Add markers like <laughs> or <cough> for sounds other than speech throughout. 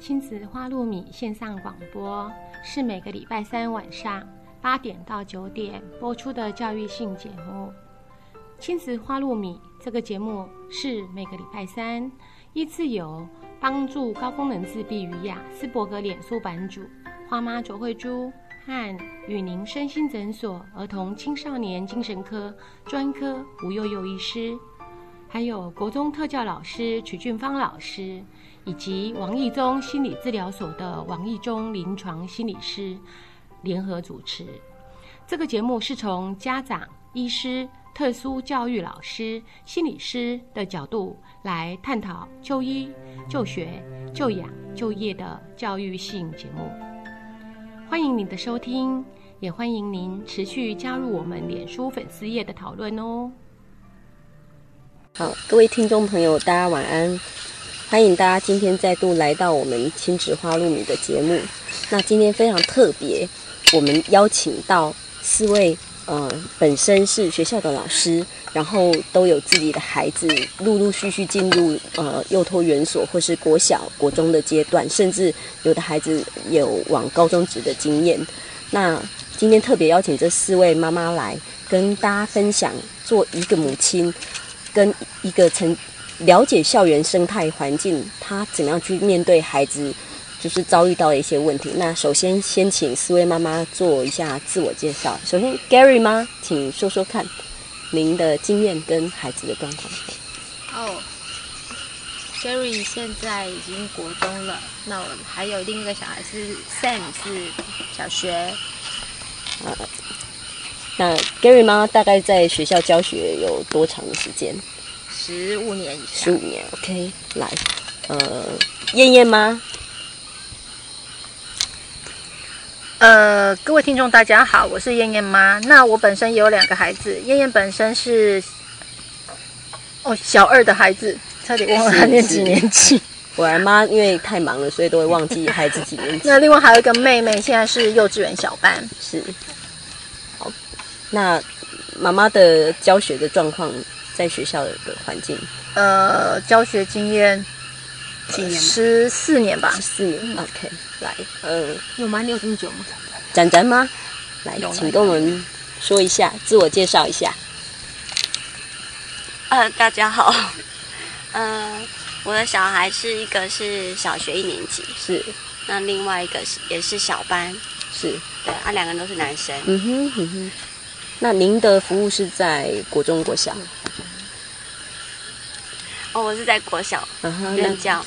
亲子花露米线上广播是每个礼拜三晚上八点到九点播出的教育性节目。亲子花露米这个节目是每个礼拜三依次由帮助高功能自闭与雅斯伯格脸书版主花妈卓慧珠和与您身心诊所儿童青少年精神科专科吴幼幼医师，还有国中特教老师曲俊芳老师。以及王义忠心理治疗所的王义忠临床心理师联合主持。这个节目是从家长、医师、特殊教育老师、心理师的角度来探讨就医、就学、就养、就业的教育性节目。欢迎您的收听，也欢迎您持续加入我们脸书粉丝页的讨论哦。好，各位听众朋友，大家晚安。欢迎大家今天再度来到我们亲子花露米的节目。那今天非常特别，我们邀请到四位呃本身是学校的老师，然后都有自己的孩子，陆陆续续进入呃幼托园所或是国小、国中的阶段，甚至有的孩子有往高中职的经验。那今天特别邀请这四位妈妈来跟大家分享，做一个母亲跟一个成。了解校园生态环境，他怎么样去面对孩子，就是遭遇到的一些问题。那首先先请四位妈妈做一下自我介绍。首先，Gary 妈，请说说看您的经验跟孩子的状况。哦，Gary 现在已经国中了，那我还有另一个小孩是 Sam，是小学。呃，那 Gary 妈大概在学校教学有多长的时间？十五年以上，十五年，OK，来，呃，燕燕吗？呃，各位听众大家好，我是燕燕妈。那我本身也有两个孩子，燕燕本身是哦小二的孩子，差点忘了他念几年级。我妈因为太忙了，所以都会忘记孩子几年级。<laughs> 那另外还有一个妹妹，现在是幼稚园小班。是，好，那妈妈的教学的状况。在学校的环境，呃，教学经验几年？十四年吧。十四年，OK。来，呃，有吗？你有这么久吗？展展吗？来，请跟我们说一下，自我介绍一下。呃，大家好，呃，我的小孩是一个是小学一年级，是，那另外一个是也是小班，是对，啊，两个人都是男生。嗯哼，嗯哼。那您的服务是在国中、国小？哦，我是在国小任教。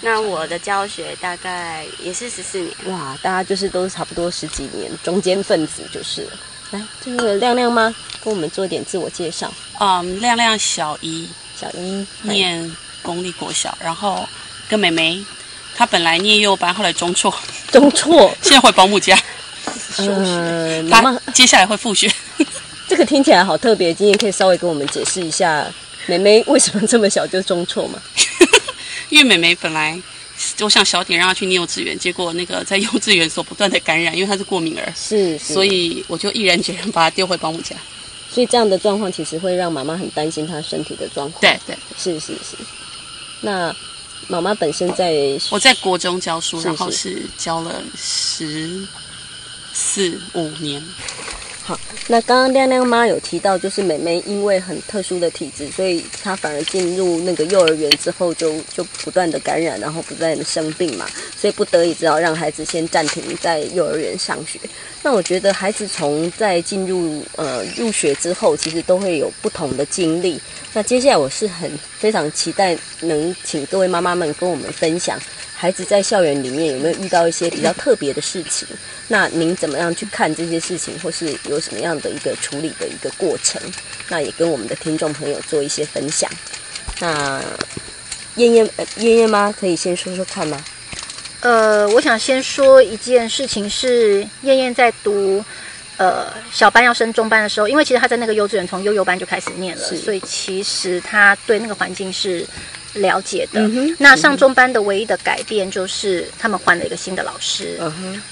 那我的教学大概也是十四年。哇，大家就是都差不多十几年，中间分子就是了。来，这个亮亮吗？跟我们做点自我介绍。嗯，亮亮小一，小一念公立国小，然后跟妹妹，她本来念幼班，后来中辍，中辍，<laughs> 现在回保姆家。嗯，妈妈接下来会复学。<laughs> 这个听起来好特别，今天可以稍微跟我们解释一下，妹妹为什么这么小就中错吗？<laughs> 因为妹妹本来我想小点让她去念幼稚园，结果那个在幼稚园所不断的感染，因为她是过敏儿，是，所以我就毅然决然把她丢回保姆家。所以这样的状况其实会让妈妈很担心她身体的状况。对对，是是是。那妈妈本身在我在国中教书，然后是教了十。四五年，好。那刚刚亮亮妈有提到，就是妹妹因为很特殊的体质，所以她反而进入那个幼儿园之后，就就不断的感染，然后不断的生病嘛，所以不得已只好让孩子先暂停在幼儿园上学。那我觉得孩子从在进入呃入学之后，其实都会有不同的经历。那接下来我是很非常期待能请各位妈妈们跟我们分享。孩子在校园里面有没有遇到一些比较特别的事情？那您怎么样去看这些事情，或是有什么样的一个处理的一个过程？那也跟我们的听众朋友做一些分享。那燕燕呃燕燕妈可以先说说看吗？呃，我想先说一件事情，是燕燕在读呃小班要升中班的时候，因为其实她在那个幼稚园从幼幼班就开始念了，所以其实她对那个环境是。了解的，那上中班的唯一的改变就是他们换了一个新的老师。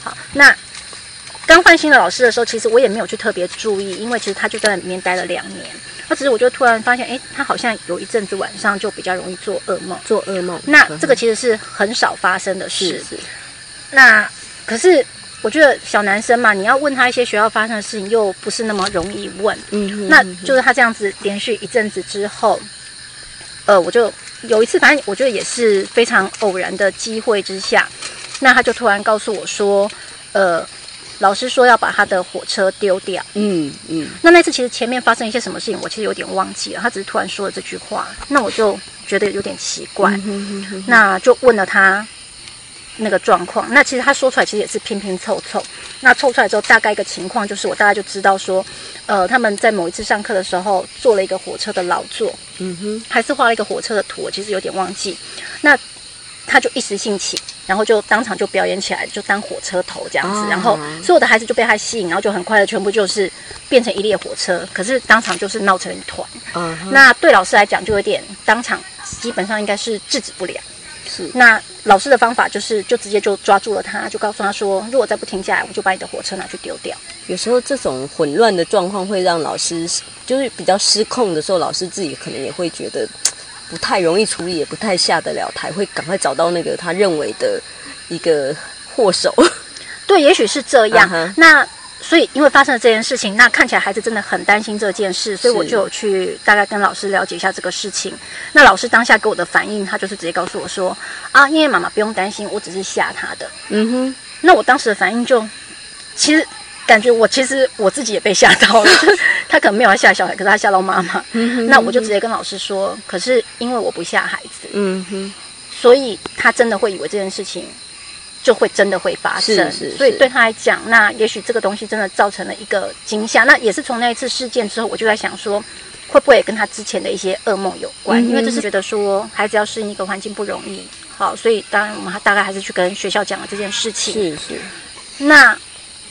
好，那刚换新的老师的时候，其实我也没有去特别注意，因为其实他就在里面待了两年。那只是我就突然发现，哎，他好像有一阵子晚上就比较容易做噩梦，做噩梦。那这个其实是很少发生的事。是。那可是我觉得小男生嘛，你要问他一些学校发生的事情，又不是那么容易问。嗯。那就是他这样子连续一阵子之后，呃，我就有一次，反正我觉得也是非常偶然的机会之下，那他就突然告诉我说，呃。老师说要把他的火车丢掉。嗯嗯。那那次其实前面发生一些什么事情，我其实有点忘记了。他只是突然说了这句话，那我就觉得有点奇怪。那就问了他那个状况。那其实他说出来其实也是拼拼凑凑。那凑出来之后，大概一个情况就是，我大概就知道说，呃，他们在某一次上课的时候做了一个火车的劳作。嗯哼。还是画了一个火车的图，我其实有点忘记。那他就一时兴起。然后就当场就表演起来，就当火车头这样子，然后所有的孩子就被他吸引，然后就很快的全部就是变成一列火车，可是当场就是闹成一团。那对老师来讲就有点当场基本上应该是制止不了。是，那老师的方法就是就直接就抓住了他，就告诉他说，如果再不停下来，我就把你的火车拿去丢掉。有时候这种混乱的状况会让老师就是比较失控的时候，老师自己可能也会觉得。不太容易处理，也不太下得了台，会赶快找到那个他认为的一个祸首。<laughs> 对，也许是这样。那所以因为发生了这件事情，那看起来孩子真的很担心这件事，所以我就有去大概跟老师了解一下这个事情。那老师当下给我的反应，他就是直接告诉我说：“啊，因为妈妈不用担心，我只是吓他的。”嗯哼。那我当时的反应就其实。感觉我其实我自己也被吓到了，<laughs> 他可能没有吓小孩，可是他吓到妈妈。那我就直接跟老师说，可是因为我不吓孩子，嗯哼，所以他真的会以为这件事情就会真的会发生。所以对他来讲，那也许这个东西真的造成了一个惊吓。那也是从那一次事件之后，我就在想说，会不会也跟他之前的一些噩梦有关？因为这是觉得说孩子要适应一个环境不容易。好，所以当然我们大概还是去跟学校讲了这件事情。是是，那。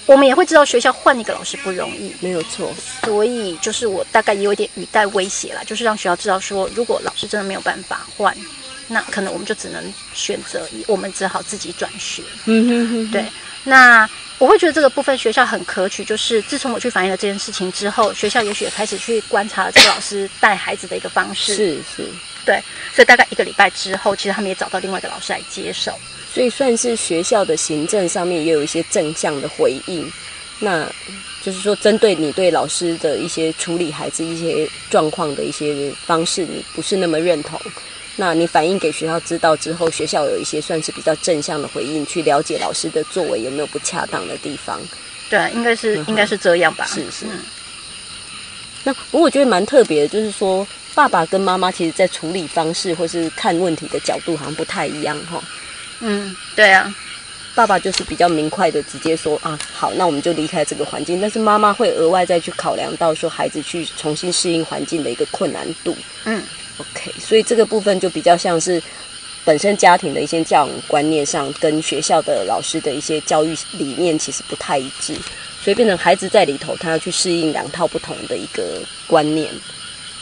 我们也会知道学校换一个老师不容易，没有错。所以就是我大概也有点语带威胁了，就是让学校知道说，如果老师真的没有办法换，那可能我们就只能选择，我们只好自己转学。嗯哼哼。对，那我会觉得这个部分学校很可取，就是自从我去反映了这件事情之后，学校也许也开始去观察这个老师带孩子的一个方式。是是。对，所以大概一个礼拜之后，其实他们也找到另外一个老师来接手。所以算是学校的行政上面也有一些正向的回应，那就是说针对你对老师的一些处理孩子一些状况的一些方式，你不是那么认同，那你反映给学校知道之后，学校有一些算是比较正向的回应，去了解老师的作为有没有不恰当的地方。对，应该是应该是这样吧。是是。那不过我觉得蛮特别的，就是说爸爸跟妈妈其实在处理方式或是看问题的角度好像不太一样哈。嗯，对啊，爸爸就是比较明快的直接说啊，好，那我们就离开这个环境。但是妈妈会额外再去考量到说孩子去重新适应环境的一个困难度。嗯，OK，所以这个部分就比较像是本身家庭的一些教育观念上，跟学校的老师的一些教育理念其实不太一致，所以变成孩子在里头他要去适应两套不同的一个观念。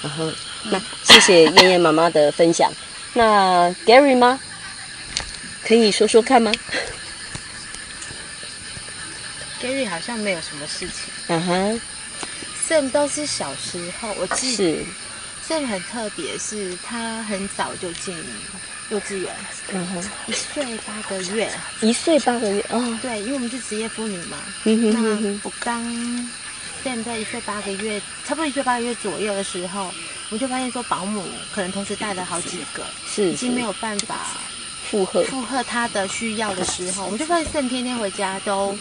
然后，那谢谢燕燕妈妈的分享。那 Gary 吗？可以说说看吗？Gary 好像没有什么事情。嗯哼，Sam 都是小时候，我记得 Sam 很特别，是他很早就进幼稚园，嗯哼，一岁八个月，一岁八个月哦，对，因为我们是职业妇女嘛。嗯哼那我刚 Sam 在一岁八个月，差不多一岁八个月左右的时候，我就发现说保姆可能同时带了好几个，是已经没有办法。负荷。负荷他的需要的时候，我们就发现 Sam 天天回家都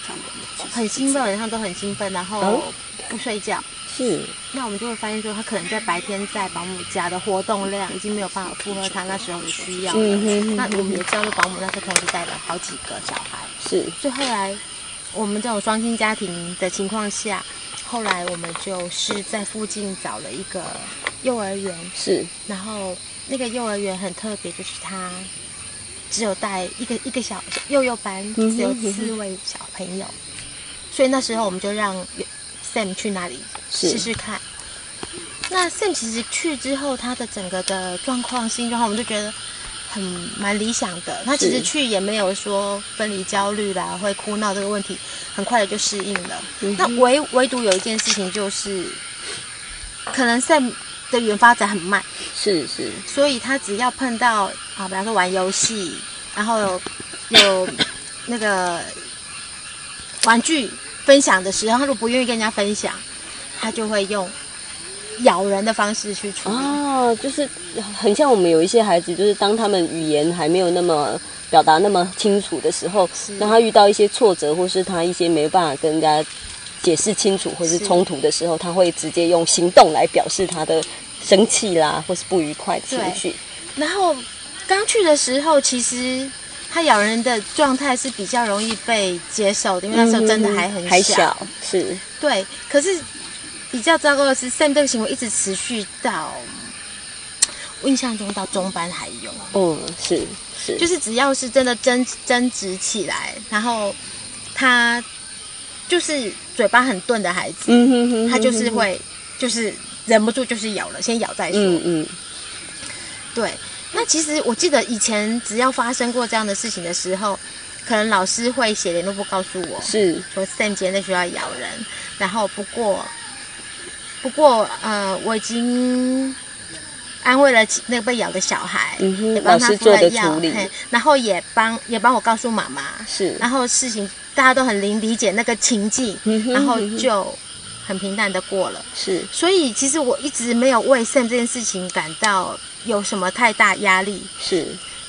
很兴奋，晚上都很兴奋，然后不睡觉。是，那我们就会发现说，他可能在白天在保姆家的活动量已经没有办法负荷他那时候的需要了。那我们也知道，保姆那时候同时带了好几个小孩。是，所以后来我们这种双薪家庭的情况下，后来我们就是在附近找了一个幼儿园。是，然后那个幼儿园很特别，就是他。只有带一个一个小幼幼班，只有四位小朋友，所以那时候我们就让 Sam 去那里试试看。那 Sam 其实去之后，他的整个的状况、心状况，我们就觉得很蛮理想的。他其实去也没有说分离焦虑啦，会哭闹这个问题，很快的就适应了。那唯唯独有一件事情就是，可能 Sam 的语言发展很慢，是是，所以他只要碰到啊，比方说玩游戏，然后有有那个玩具分享的时候，他如果不愿意跟人家分享，他就会用咬人的方式去处理。哦，就是很像我们有一些孩子，就是当他们语言还没有那么表达那么清楚的时候，当他遇到一些挫折，或是他一些没办法跟人家解释清楚，或是冲突的时候，他会直接用行动来表示他的生气啦，或是不愉快的情绪。然后刚去的时候，其实他咬人的状态是比较容易被接受的，因为那时候真的还很还小，是对。可是比较糟糕的是，Sam 这个行为一直持续到我印象中到中班还有。嗯，是是，就是只要是真的争争执起来，然后他就是嘴巴很钝的孩子，嗯哼哼，他就是会就是忍不住就是咬了，先咬再说。嗯嗯，对。那其实我记得以前只要发生过这样的事情的时候，可能老师会写联络簿告诉我，是说 Sam 今天在学校咬人，然后不过不过呃我已经安慰了那个被咬的小孩，也帮他做了处理，然后也帮也帮我告诉妈妈，是，然后事情大家都很理理解那个情境，然后就很平淡的过了，是，所以其实我一直没有为 Sam 这件事情感到。有什么太大压力？是，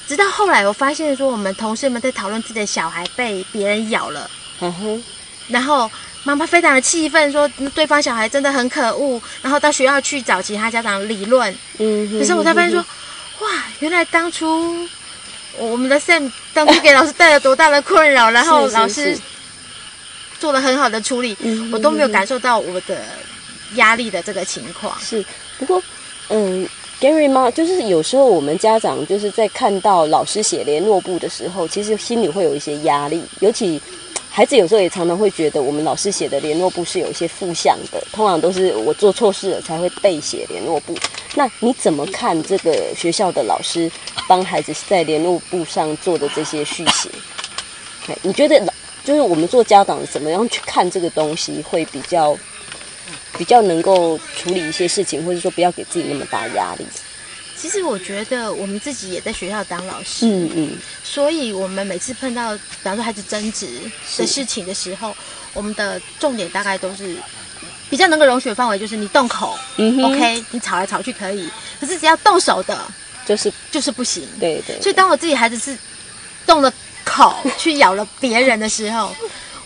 直到后来我发现说，我们同事们在讨论自己的小孩被别人咬了，嗯哼，然后妈妈非常的气愤，说对方小孩真的很可恶，然后到学校去找其他家长理论，嗯，可是我才发现说，哇，原来当初我们的 Sam 当初给老师带了多大的困扰，然后老师做了很好的处理，我都没有感受到我的压力的这个情况。是，不过，嗯。Gary 吗？就是有时候我们家长就是在看到老师写联络簿的时候，其实心里会有一些压力。尤其孩子有时候也常常会觉得，我们老师写的联络簿是有一些负向的，通常都是我做错事了才会背写联络簿。那你怎么看这个学校的老师帮孩子在联络簿上做的这些续写？你觉得就是我们做家长怎么样去看这个东西会比较？比较能够处理一些事情，或者说不要给自己那么大压力。其实我觉得我们自己也在学校当老师，嗯嗯，所以我们每次碰到，比方说孩子争执的事情的时候，我们的重点大概都是比较能够容许的范围，就是你动口嗯，OK，你吵来吵去可以，可是只要动手的，就是就是不行。对对。所以当我自己孩子是动了口去咬了别人的时候，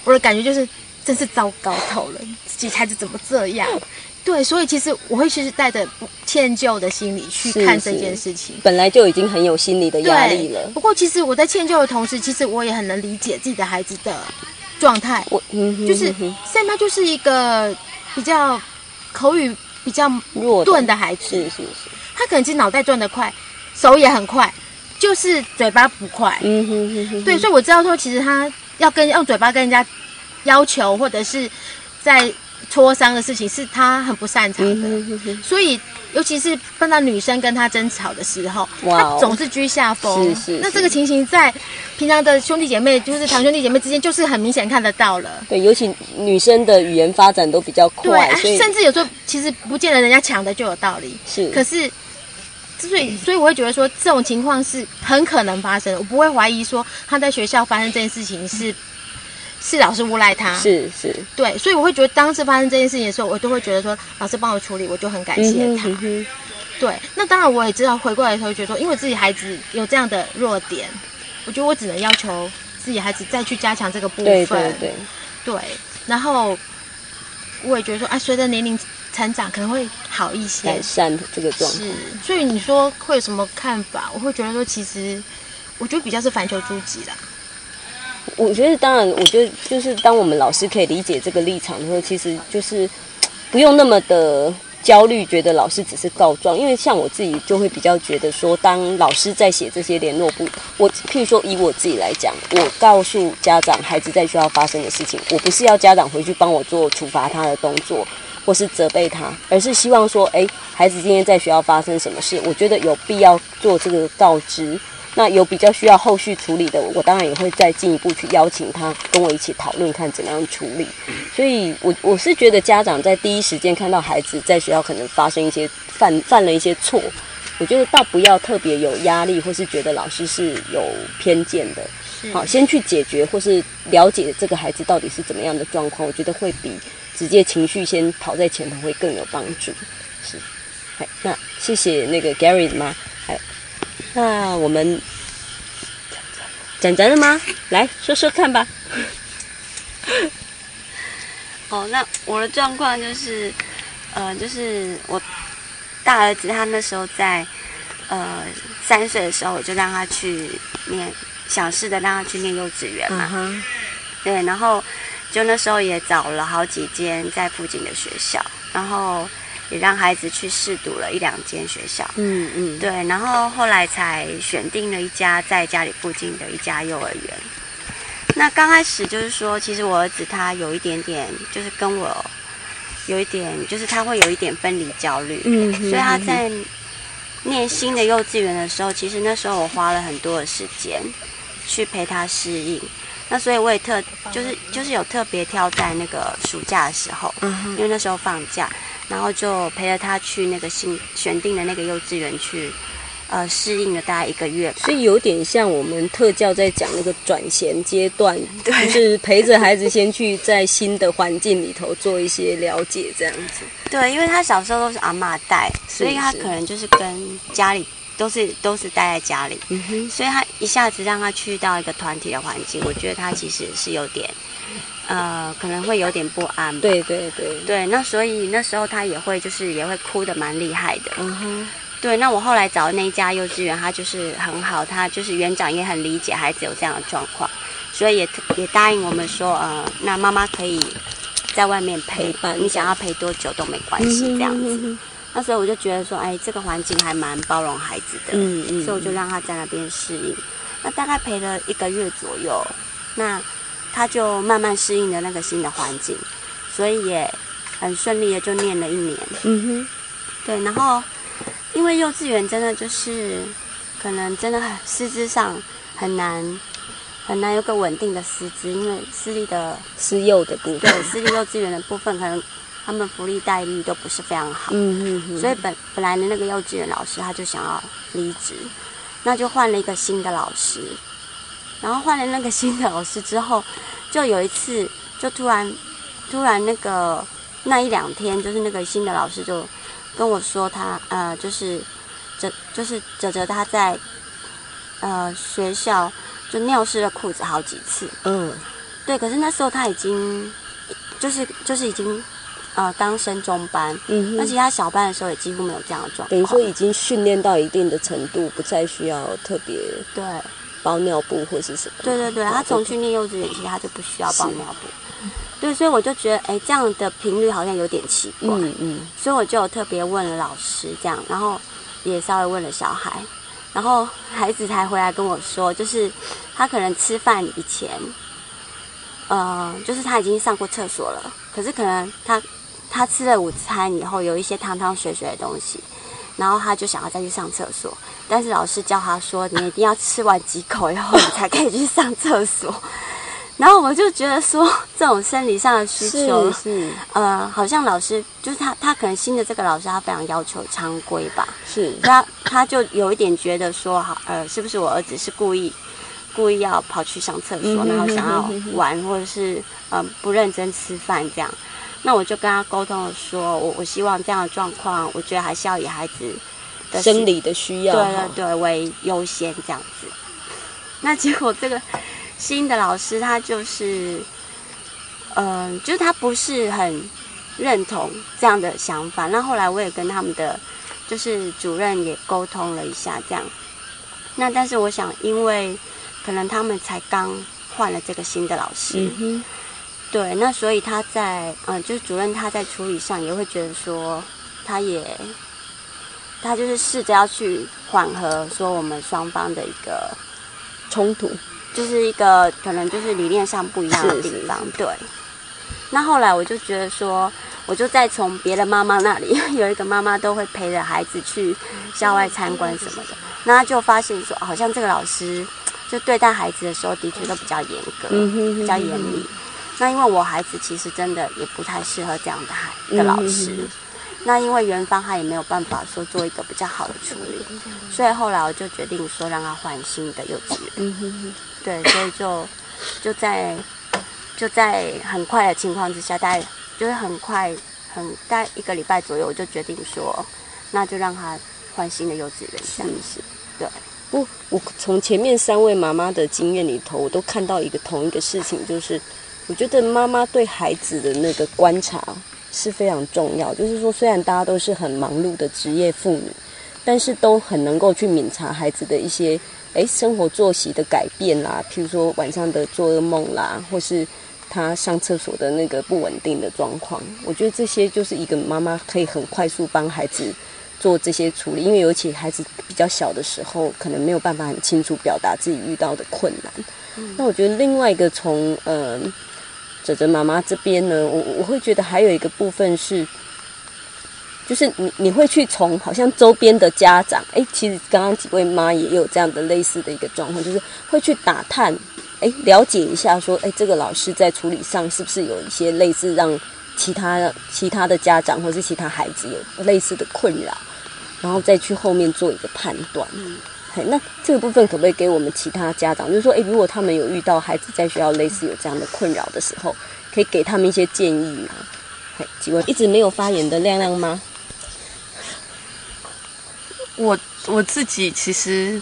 我的感觉就是真是糟糕透了。自己孩子怎么这样？对，所以其实我会其实带着歉疚的心理去看这件事情。本来就已经很有心理的压力了。不过，其实我在歉疚的同时，其实我也很能理解自己的孩子的状态。我，就是 Sam 他就是一个比较口语比较弱钝的孩子，是是是。他可能其实脑袋转得快，手也很快，就是嘴巴不快。嗯哼哼哼。对，所以我知道说，其实他要跟用嘴巴跟人家要求，或者是在。磋商的事情是他很不擅长的，所以尤其是碰到女生跟他争吵的时候，他总是居下风。是是。那这个情形在平常的兄弟姐妹，就是堂兄弟姐妹之间，就是很明显看得到了。对，尤其女生的语言发展都比较快，对，甚至有时候其实不见得人家抢的就有道理。是。可是，所以所以我会觉得说，这种情况是很可能发生，我不会怀疑说他在学校发生这件事情是。是老师诬赖他，是是，对，所以我会觉得当时发生这件事情的时候，我都会觉得说老师帮我处理，我就很感谢他。对，那当然我也知道回过来的时候，觉得说因为自己孩子有这样的弱点，我觉得我只能要求自己孩子再去加强这个部分。对对对，对。然后我也觉得说，啊，随着年龄成长，可能会好一些，改善这个状态。是，所以你说会有什么看法？我会觉得说，其实我觉得比较是反求诸己啦。我觉得，当然，我觉得就是当我们老师可以理解这个立场的时候，其实就是不用那么的焦虑，觉得老师只是告状。因为像我自己就会比较觉得说，当老师在写这些联络簿，我譬如说以我自己来讲，我告诉家长孩子在学校发生的事情，我不是要家长回去帮我做处罚他的动作，或是责备他，而是希望说，哎，孩子今天在学校发生什么事，我觉得有必要做这个告知。那有比较需要后续处理的，我当然也会再进一步去邀请他跟我一起讨论，看怎么样处理。所以，我我是觉得家长在第一时间看到孩子在学校可能发生一些犯犯了一些错，我觉得倒不要特别有压力，或是觉得老师是有偏见的。好，先去解决或是了解这个孩子到底是怎么样的状况，我觉得会比直接情绪先跑在前头会更有帮助。是，好，那谢谢那个 Gary 的妈。那我们讲讲了吗？来说说看吧。<laughs> 哦，那我的状况就是，呃，就是我大儿子他那时候在呃三岁的时候，我就让他去念，想试着让他去念幼稚园嘛。对，然后就那时候也找了好几间在附近的学校，然后。也让孩子去试读了一两间学校，嗯嗯，对，然后后来才选定了一家在家里附近的一家幼儿园。那刚开始就是说，其实我儿子他有一点点，就是跟我有一点，就是他会有一点分离焦虑，嗯，所以他在念新的幼稚园的时候，其实那时候我花了很多的时间去陪他适应。那所以我也特就是就是有特别挑在那个暑假的时候，因为那时候放假。然后就陪着他去那个新选定的那个幼稚园去，呃，适应了大概一个月，所以有点像我们特教在讲那个转衔阶段，对，是陪着孩子先去在新的环境里头做一些了解，这样子。对，因为他小时候都是阿妈带，所以他可能就是跟家里都是都是待在家里，嗯哼，所以他一下子让他去到一个团体的环境，我觉得他其实是有点。呃，可能会有点不安。对对对对，那所以那时候他也会就是也会哭的蛮厉害的。嗯哼。对，那我后来找的那一家幼稚园，他就是很好，他就是园长也很理解孩子有这样的状况，所以也也答应我们说，呃，那妈妈可以在外面陪伴，你想要陪多久都没关系这样子。那时候我就觉得说，哎，这个环境还蛮包容孩子的。嗯嗯。所以我就让他在那边适应。那大概陪了一个月左右，那。他就慢慢适应了那个新的环境，所以也很顺利的就念了一年。嗯哼，对。然后因为幼稚园真的就是可能真的很师资上很难很难有个稳定的师资，因为私立的私幼的部分，对私立幼稚园的部分，可能他们福利待遇都不是非常好。嗯嗯嗯。所以本本来的那个幼稚园老师他就想要离职，那就换了一个新的老师。然后换了那个新的老师之后，就有一次，就突然，突然那个那一两天，就是那个新的老师就跟我说，他呃，就是哲，就是哲哲他在呃学校就尿湿了裤子好几次。嗯，对。可是那时候他已经就是就是已经呃刚升中班，嗯，而且他小班的时候也几乎没有这样的状况。等于说已经训练到一定的程度，不再需要特别对。包尿布或是什么？对对对，他从去念幼稚园其实他就不需要包尿布。对，所以我就觉得，哎，这样的频率好像有点奇怪。嗯嗯。所以我就特别问了老师，这样，然后也稍微问了小孩，然后孩子才回来跟我说，就是他可能吃饭以前，呃，就是他已经上过厕所了，可是可能他他吃了午餐以后，有一些汤汤水水的东西。然后他就想要再去上厕所，但是老师教他说：“你一定要吃完几口以后，你才可以去上厕所。<laughs> ”然后我就觉得说，这种生理上的需求，是呃，好像老师就是他，他可能新的这个老师，他非常要求常规吧。是，他他就有一点觉得说，好，呃，是不是我儿子是故意故意要跑去上厕所，然后想要玩，或者是嗯不认真吃饭这样。那我就跟他沟通了，说我我希望这样的状况，我觉得还是要以孩子的生理的需要，对对对为优先这样子。那结果这个新的老师他就是，嗯，就是他不是很认同这样的想法。那后来我也跟他们的就是主任也沟通了一下，这样。那但是我想，因为可能他们才刚换了这个新的老师。对，那所以他在嗯，就是主任他在处理上也会觉得说，他也，他就是试着要去缓和说我们双方的一个冲突，就是一个可能就是理念上不一样的地方。对。那后来我就觉得说，我就再从别的妈妈那里，<laughs> 有一个妈妈都会陪着孩子去校外参观什么的，那就发现说，好像这个老师就对待孩子的时候，的确都比较严格，比较严厉。那因为我孩子其实真的也不太适合这样的孩的老师。那因为元芳他也没有办法说做一个比较好的处理，所以后来我就决定说让他换新的幼稚园。对，所以就就在就在很快的情况之下，大概就是很快很大概一个礼拜左右，我就决定说，那就让他换新的幼稚园。这样子，对。不，我从前面三位妈妈的经验里头，我都看到一个同一个事情，就是我觉得妈妈对孩子的那个观察。是非常重要，就是说，虽然大家都是很忙碌的职业妇女，但是都很能够去敏察孩子的一些诶生活作息的改变啦，譬如说晚上的做噩梦啦，或是他上厕所的那个不稳定的状况。我觉得这些就是一个妈妈可以很快速帮孩子做这些处理，因为尤其孩子比较小的时候，可能没有办法很清楚表达自己遇到的困难。那我觉得另外一个从嗯。哲哲妈妈这边呢，我我会觉得还有一个部分是，就是你你会去从好像周边的家长，哎，其实刚刚几位妈也有这样的类似的一个状况，就是会去打探，哎，了解一下说，哎，这个老师在处理上是不是有一些类似让其他其他的家长或是其他孩子有类似的困扰，然后再去后面做一个判断。那这个部分可不可以给我们其他家长，就是说，诶，如果他们有遇到孩子在学校类似有这样的困扰的时候，可以给他们一些建议吗？嘿，几位一直没有发言的亮亮吗？我我自己其实，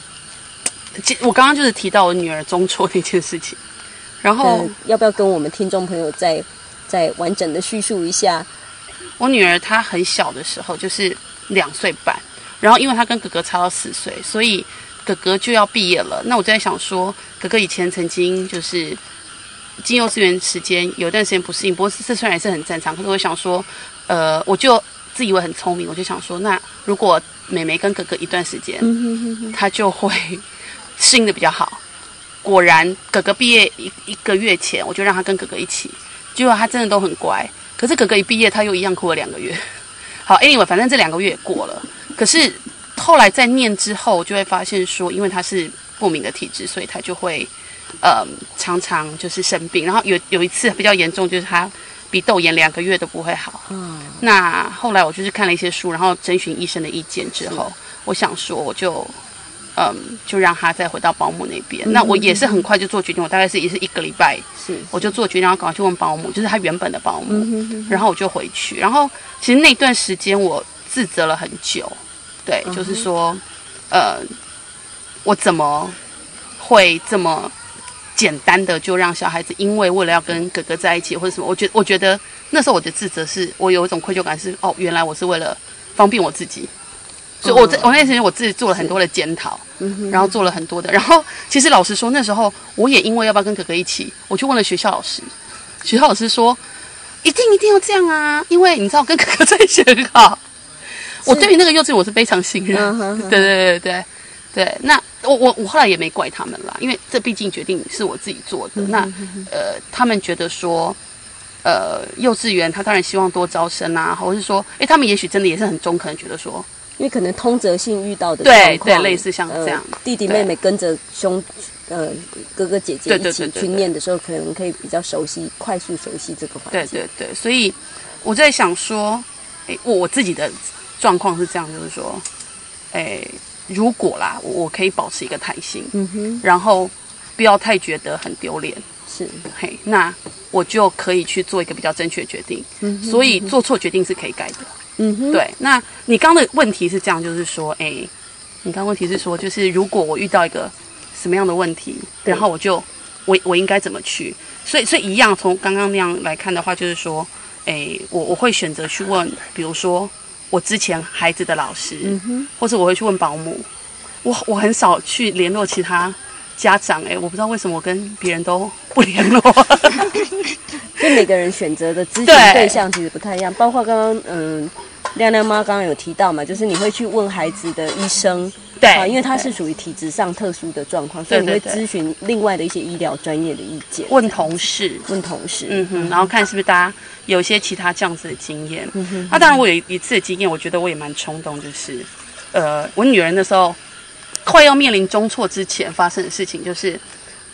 其我刚刚就是提到我女儿中辍那件事情，然后要不要跟我们听众朋友再再完整的叙述一下？我女儿她很小的时候，就是两岁半。然后，因为他跟哥哥差到四岁，所以哥哥就要毕业了。那我就在想说，哥哥以前曾经就是进幼稚园时间有一段时间不适应，不过这虽然也是很正常。可是我想说，呃，我就自以为很聪明，我就想说，那如果妹妹跟哥哥一段时间，他就会适应的比较好。果然，哥哥毕业一一个月前，我就让他跟哥哥一起，结果他真的都很乖。可是哥哥一毕业，他又一样哭了两个月。好，anyway，反正这两个月也过了。可是后来在念之后，就会发现说，因为他是过敏的体质，所以他就会，呃，常常就是生病。然后有有一次比较严重，就是他鼻窦炎两个月都不会好。嗯。那后来我就是看了一些书，然后征询医生的意见之后，我想说，我就，嗯，就让他再回到保姆那边。那我也是很快就做决定，我大概是也是一个礼拜，是我就做决定，然后赶快去问保姆，就是他原本的保姆。然后我就回去。然后其实那段时间我自责了很久。对，就是说，呃，我怎么会这么简单的就让小孩子，因为为了要跟哥哥在一起或者什么？我觉我觉得那时候我的自责是，我有一种愧疚感，是哦，原来我是为了方便我自己，所以我在我那段时间我自己做了很多的检讨，然后做了很多的，然后其实老实说，那时候我也因为要不要跟哥哥一起，我去问了学校老师，学校老师说一定一定要这样啊，因为你知道跟哥哥在一起很好。我对于那个幼稚园我是非常信任，对对对对对。那我我我后来也没怪他们啦，因为这毕竟决定是我自己做的。那呃，他们觉得说，呃，幼稚园他当然希望多招生啊，或者是说，哎，他们也许真的也是很中肯，觉得说，因为可能通则性遇到的对对类似像这样，弟弟妹妹跟着兄呃哥哥姐姐一起去念的时候，可能可以比较熟悉，快速熟悉这个环境。对对对，所以我在想说，哎，我我自己的。状况是这样，就是说，哎，如果啦，我可以保持一个弹性，嗯哼，然后不要太觉得很丢脸，是，嘿，那我就可以去做一个比较正确的决定，嗯，所以做错决定是可以改的，嗯哼，对。那你刚的问题是这样，就是说，诶，你刚问题是说，就是如果我遇到一个什么样的问题，然后我就我我应该怎么去？所以所以一样，从刚刚那样来看的话，就是说，诶，我我会选择去问，比如说。我之前孩子的老师，嗯哼或者我会去问保姆，我我很少去联络其他家长，哎，我不知道为什么我跟别人都不联络。<laughs> 就每个人选择的咨询对象其实不太一样，包括刚刚嗯亮亮妈刚刚有提到嘛，就是你会去问孩子的医生。对，因为他是属于体质上特殊的状况，所以你会咨询另外的一些医疗专业的意见。问同事，问同事，嗯哼，然后看是不是大家有一些其他这样子的经验。嗯哼，那当然我有一次的经验，我觉得我也蛮冲动，就是，呃，我女儿那时候快要面临中辍之前发生的事情，就是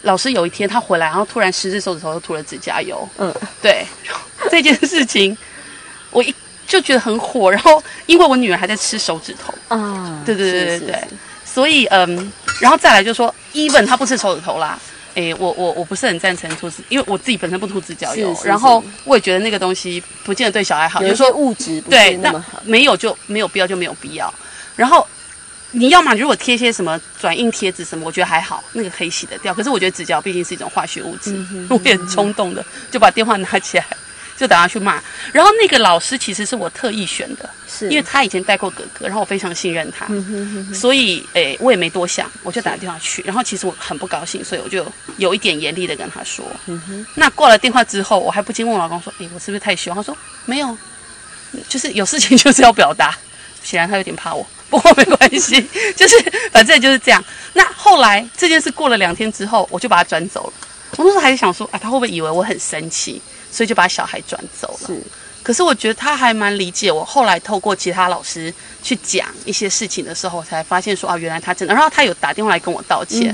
老师有一天她回来，然后突然十只手指头都涂了指甲油。嗯，对，<laughs> 这件事情我一就觉得很火，然后因为我女儿还在吃手指头，啊，对对对对对是，所以嗯，然后再来就说，even 她不吃手指头啦。诶，我我我不是很赞成涂指，因为我自己本身不涂指甲油，是是然后我也觉得那个东西不见得对小孩好，就是说物质不对，那。没有就没有必要就没有必要。然后你要么如果贴一些什么转印贴纸什么，我觉得还好，那个可以洗得掉。可是我觉得指甲油毕竟是一种化学物质，嗯 <laughs> 我也很冲动的就把电话拿起来就打他去骂。然后那个老师其实是我特意选的，是因为他以前带过哥哥，然后我非常信任他，嗯所以诶我也没多想，我就打电话去。然后其实我很不高兴，所以我就有一点严厉的跟他说。嗯那挂了电话之后，我还不禁问我老公说：“诶，我是不是太凶？”他说：“没有，就是有事情就是要表达。<laughs> ”显然他有点怕我，不过没关系，<laughs> 就是反正就是这样。那后来这件事过了两天之后，我就把他转走了。我那时候还是想说，啊，他会不会以为我很生气，所以就把小孩转走了？是可是我觉得他还蛮理解我。后来透过其他老师去讲一些事情的时候，我才发现说啊，原来他真的。然后他有打电话来跟我道歉。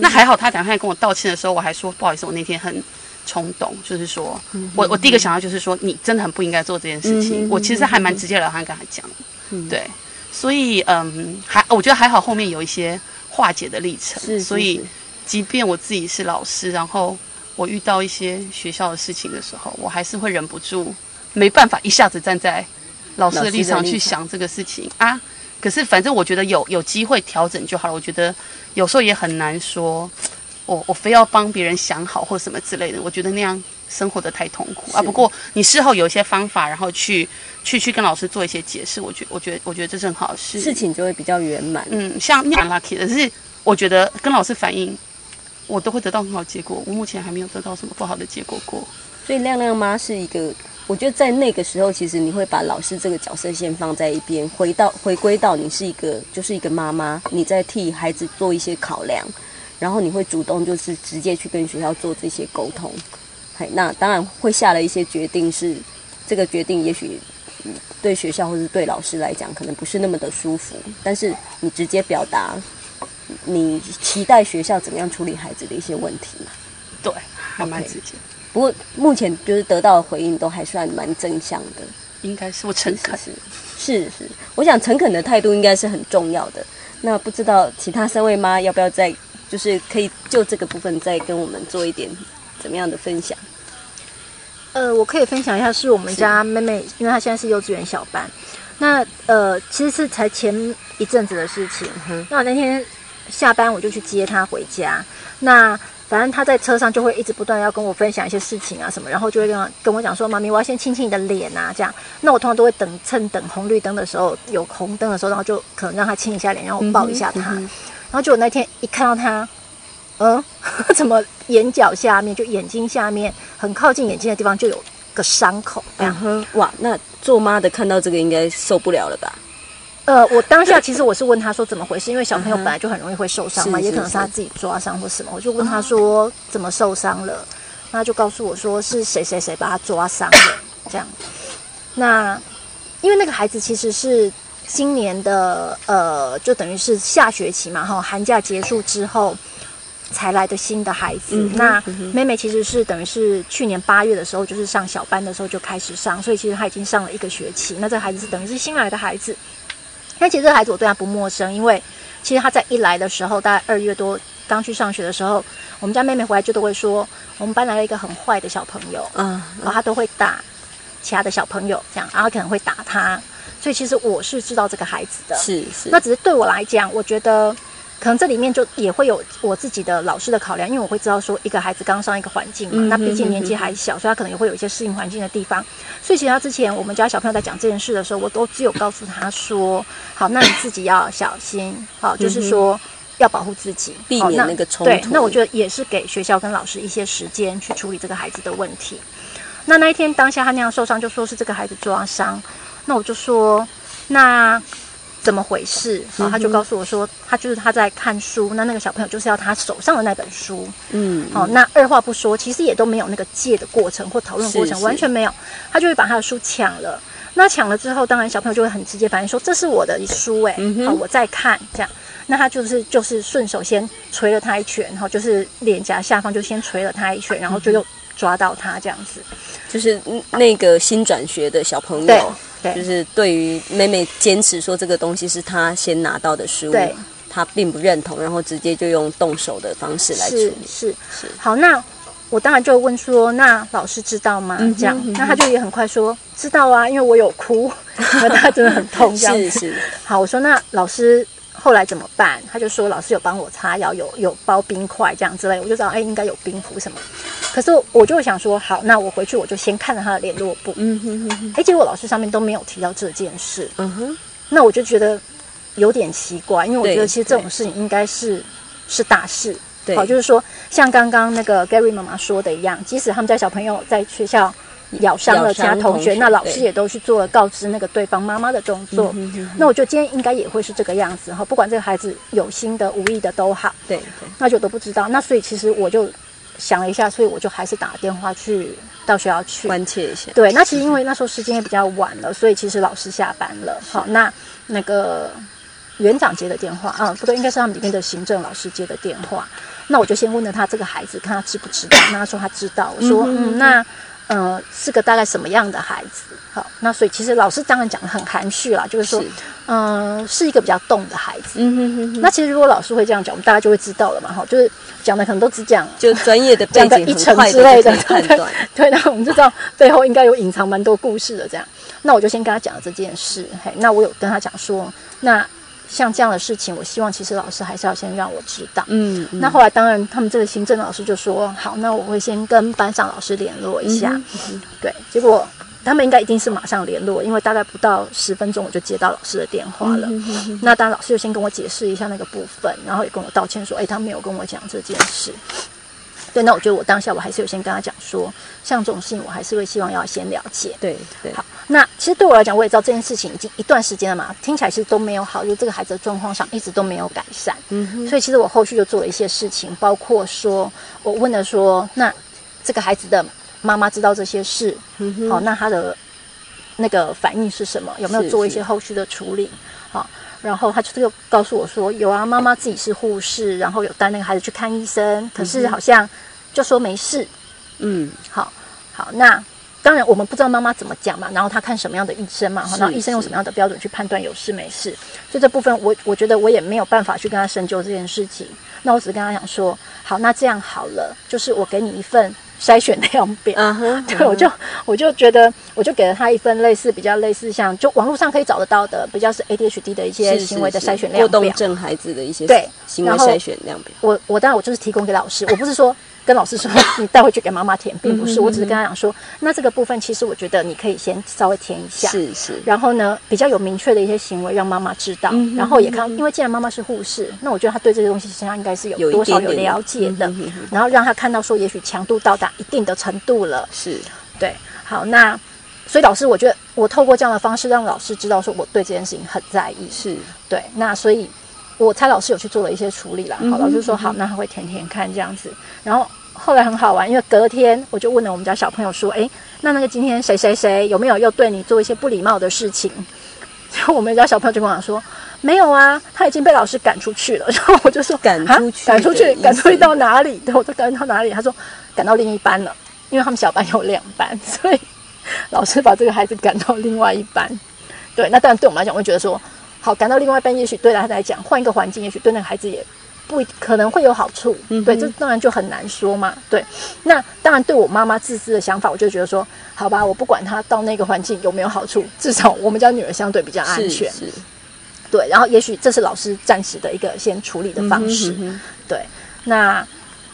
那还好，他打电话来跟我道歉的时候，我还说不好意思，我那天很冲动，就是说我我第一个想到就是说你真的很不应该做这件事情。我其实还蛮直接了当跟他讲的，对。所以嗯，还我觉得还好，后面有一些化解的历程。是是所以即便我自己是老师，然后我遇到一些学校的事情的时候，我还是会忍不住，没办法一下子站在老师的立场去想这个事情啊。可是反正我觉得有有机会调整就好了。我觉得有时候也很难说，我我非要帮别人想好或什么之类的。我觉得那样生活的太痛苦啊。不过你事后有一些方法，然后去去去跟老师做一些解释，我觉我觉得我觉得这是很好的事。事情就会比较圆满。嗯，像那蛮 lucky 的，是我觉得跟老师反映，我都会得到很好结果。我目前还没有得到什么不好的结果过。所以亮亮妈是一个，我觉得在那个时候，其实你会把老师这个角色先放在一边，回到回归到你是一个就是一个妈妈，你在替孩子做一些考量，然后你会主动就是直接去跟学校做这些沟通。嘿，那当然会下了一些决定是，这个决定也许对学校或是对老师来讲可能不是那么的舒服，但是你直接表达你期待学校怎么样处理孩子的一些问题嘛。对，还蛮直接不过目前就是得到的回应都还算蛮正向的，应该是我诚恳。是是是，我想诚恳的态度应该是很重要的。那不知道其他三位妈要不要再就是可以就这个部分再跟我们做一点怎么样的分享？呃，我可以分享一下，是我们家妹妹，因为她现在是幼稚园小班。那呃，其实是才前一阵子的事情。那我那天下班我就去接他回家。那反正他在车上就会一直不断要跟我分享一些事情啊什么，然后就会跟我跟我讲说：“妈咪，我要先亲亲你的脸啊。”这样。那我通常都会等趁等红绿灯的时候，有红灯的时候，然后就可能让他亲一下脸，然后我抱一下她。然后就我那天一看到他，嗯，<laughs> 怎么眼角下面就眼睛下面很靠近眼睛的地方就有个伤口这样。哼，哇，那做妈的看到这个应该受不了了吧？呃，我当下其实我是问他说怎么回事，因为小朋友本来就很容易会受伤嘛，也可能是他自己抓伤或什么。我就问他说怎么受伤了，那他就告诉我说是谁谁谁把他抓伤的这样。那因为那个孩子其实是今年的呃，就等于是下学期嘛，哈，寒假结束之后。才来的新的孩子，那妹妹其实是等于是去年八月的时候，就是上小班的时候就开始上，所以其实她已经上了一个学期。那这孩子是等于是新来的孩子，但其实这个孩子我对他不陌生，因为其实他在一来的时候，大概二月多刚去上学的时候，我们家妹妹回来就都会说，我们班来了一个很坏的小朋友，嗯，然后他都会打其他的小朋友，这样，然后可能会打他，所以其实我是知道这个孩子的，是是，那只是对我来讲，我觉得可能这里面就也会有我自己的老师的考量，因为我会知道说一个孩子刚上一个环境嘛，嗯那毕竟年纪还小，所以他可能也会有一些适应环境的地方。所以其实他之前我们家小朋友在讲这件事的时候，我都只有告诉他说：好，那你自己要小心，好，就是说。要保护自己，嗯避好免那个冲突对，那我觉得也是给学校跟老师一些时间去处理这个孩子的问题。那那一天当下他那样受伤，就说是这个孩子抓伤。那我就说，那怎么回事？然后他就告诉我说，他就是他在看书，那那个小朋友就是要他手上的那本书。嗯，好、那二话不说，其实也都没有那个借的过程或讨论过程，完全没有，他就会把他的书抢了。那抢了之后，当然小朋友就会很直接反应说：“这是我的书哎、好，我在看。”这样，那他就是就是顺手先捶了他一拳，然后就是脸颊下方就先捶了他一拳，然后就又抓到他这样子。就是嗯那个新转学的小朋友，对就是对于妹妹坚持说这个东西是她先拿到的书，对，她并不认同，然后直接就用动手的方式来处理。是是好，那我当然就问说，那老师知道吗？嗯这样嗯，那他就也很快说知道啊，因为我有哭，<laughs> 他真的很痛这样子。是是，好，我说那老师后来怎么办？他就说老师有帮我擦药，有有包冰块这样之类，我就知道哎应该有冰敷什么。可是我就会想说，好，那我回去我就先看了他的联络簿，嗯哼哼哼，哎，结果老师上面都没有提到这件事，嗯哼，那我就觉得有点奇怪，因为我觉得其实这种事情应该是是大事。对。好，就是说像刚刚那个 Gary 妈妈说的一样，即使他们家小朋友在学校咬伤了其他同学，那老师也都去做了告知那个对方妈妈的动作。嗯哼哼那我觉得今天应该也会是这个样子哈，不管这个孩子有心的、无意的都好，对对，那就都不知道。那所以其实我就想了一下，所以我就还是打电话去到学校去。关切一下，对，那其实因为那时候时间也比较晚了，所以其实老师下班了。好，那那个园长接的电话啊，不对，应该是他们里面的行政老师接的电话。那我就先问了他这个孩子，看他知不知道。那他说他知道。我说嗯，那呃是个大概什么样的孩子？好，那所以其实老师当然讲的很含蓄啦，就是说，嗯、呃，是一个比较动的孩子。嗯哼哼哼，那其实如果老师会这样讲，我们大家就会知道了嘛。哈，就是讲的可能都只讲就专业的背讲个景很一层之类的的就可以判断，对，那我们就知道背后应该有隐藏蛮多故事的。这样，那我就先跟他讲了这件事。嘿，那我有跟他讲说，那像这样的事情，我希望其实老师还是要先让我知道。嗯，嗯那后来当然，他们这个行政老师就说好，那我会先跟班上老师联络一下。嗯对，结果他们应该一定是马上联络，因为大概不到十分钟我就接到老师的电话嗯了。那当然老师就先跟我解释一下那个部分，然后也跟我道歉说，哎，他没有跟我讲这件事。对，那我觉得我当下我还是有先跟他讲说，像这种事情我还是会希望要先了解。对对，好，那其实对我来讲，我也知道这件事情已经一段时间了嘛，听起来其实都没有好，就这个孩子的状况上一直都没有改善。嗯哼，所以其实我后续就做了一些事情，包括说我问了说，那这个孩子的妈妈知道这些事，嗯哼好，那他的那个反应是什么？有没有做一些后续的处理？好，然后他就又告诉我说，有啊，妈妈自己是护士，然后有带那个孩子去看医生，可是好像就说没事。嗯，好，好，那当然我们不知道妈妈怎么讲嘛，然后他看什么样的医生嘛，然后医生用什么样的标准去判断有事没事，所以这部分我我觉得我也没有办法去跟他深究这件事情。那我只是跟他讲说，好，那这样好了，就是我给你一份筛选量表。<laughs> 对，我就我就觉得，我就给了他一份类似比较类似像就网络上可以找得到的，比较是 ADHD 的一些行为的筛选量表。过动症孩子的一些对行为筛选量表，我我当然我就是提供给老师，我不是说跟老师说你带回去给妈妈填，并不是，我只是跟他讲说，那这个部分其实我觉得你可以先稍微填一下，是是，然后呢比较有明确的一些行为让妈妈知道，然后也看，因为既然妈妈是护士，那我觉得她对这些东西实际上应该是有多少有了解的，然后让她看到说，也许强度到达一定的程度了，是。对，好，那所以老师，我觉得我透过这样的方式让老师知道说我对这件事情很在意，是，对，那所以我猜老师有去做了一些处理啦。嗯好，老师说好，那他会填填看这样子。然后后来很好玩，因为隔天我就问了我们家小朋友说，诶，那那个今天谁谁谁有没有又对你做一些不礼貌的事情？然后我们家小朋友就跟我说，没有啊，他已经被老师赶出去了。然 <laughs> 后我就说啊赶出去赶出去，赶出去到哪里？对，<laughs> 我说赶到哪里？他说赶到另一班了，因为他们小班有两班，<laughs> 所以老师把这个孩子赶到另外一班。对，那当然对我们来讲，会觉得说，好，赶到另外一班，也许对他来讲，换一个环境，也许对那个孩子也不可能会有好处。嗯对，这当然就很难说嘛。对，那当然对我妈妈自私的想法，我就觉得说，好吧，我不管他到那个环境有没有好处，至少我们家女儿相对比较安全。是对，然后也许这是老师暂时的一个先处理的方式。嗯哼嗯哼对，那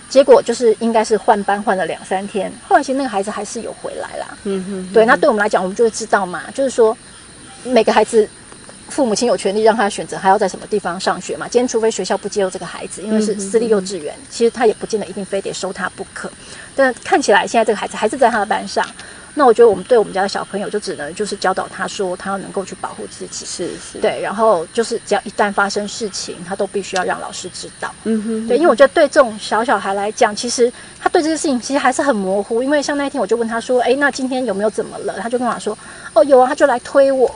结果就是应该是换班换了两三天，后来其实那个孩子还是有回来啦。嗯哼，对，那对我们来讲，我们就会知道嘛，就是说每个孩子。父母亲有权利让他选择还要在什么地方上学嘛？今天除非学校不接受这个孩子，因为是私立幼稚园，其实他也不见得一定非得收他不可。但看起来现在这个孩子还是在他的班上，那我觉得我们对我们家的小朋友就只能就是教导他说，他要能够去保护自己，是是，对，然后就是只要一旦发生事情，他都必须要让老师知道。嗯哼，对，因为我觉得对这种小小孩来讲，其实他对这些事情其实还是很模糊。因为像那一天我就问他说：“哎，那今天有没有怎么了？”他就跟我说：“哦，有啊。”他就来推我。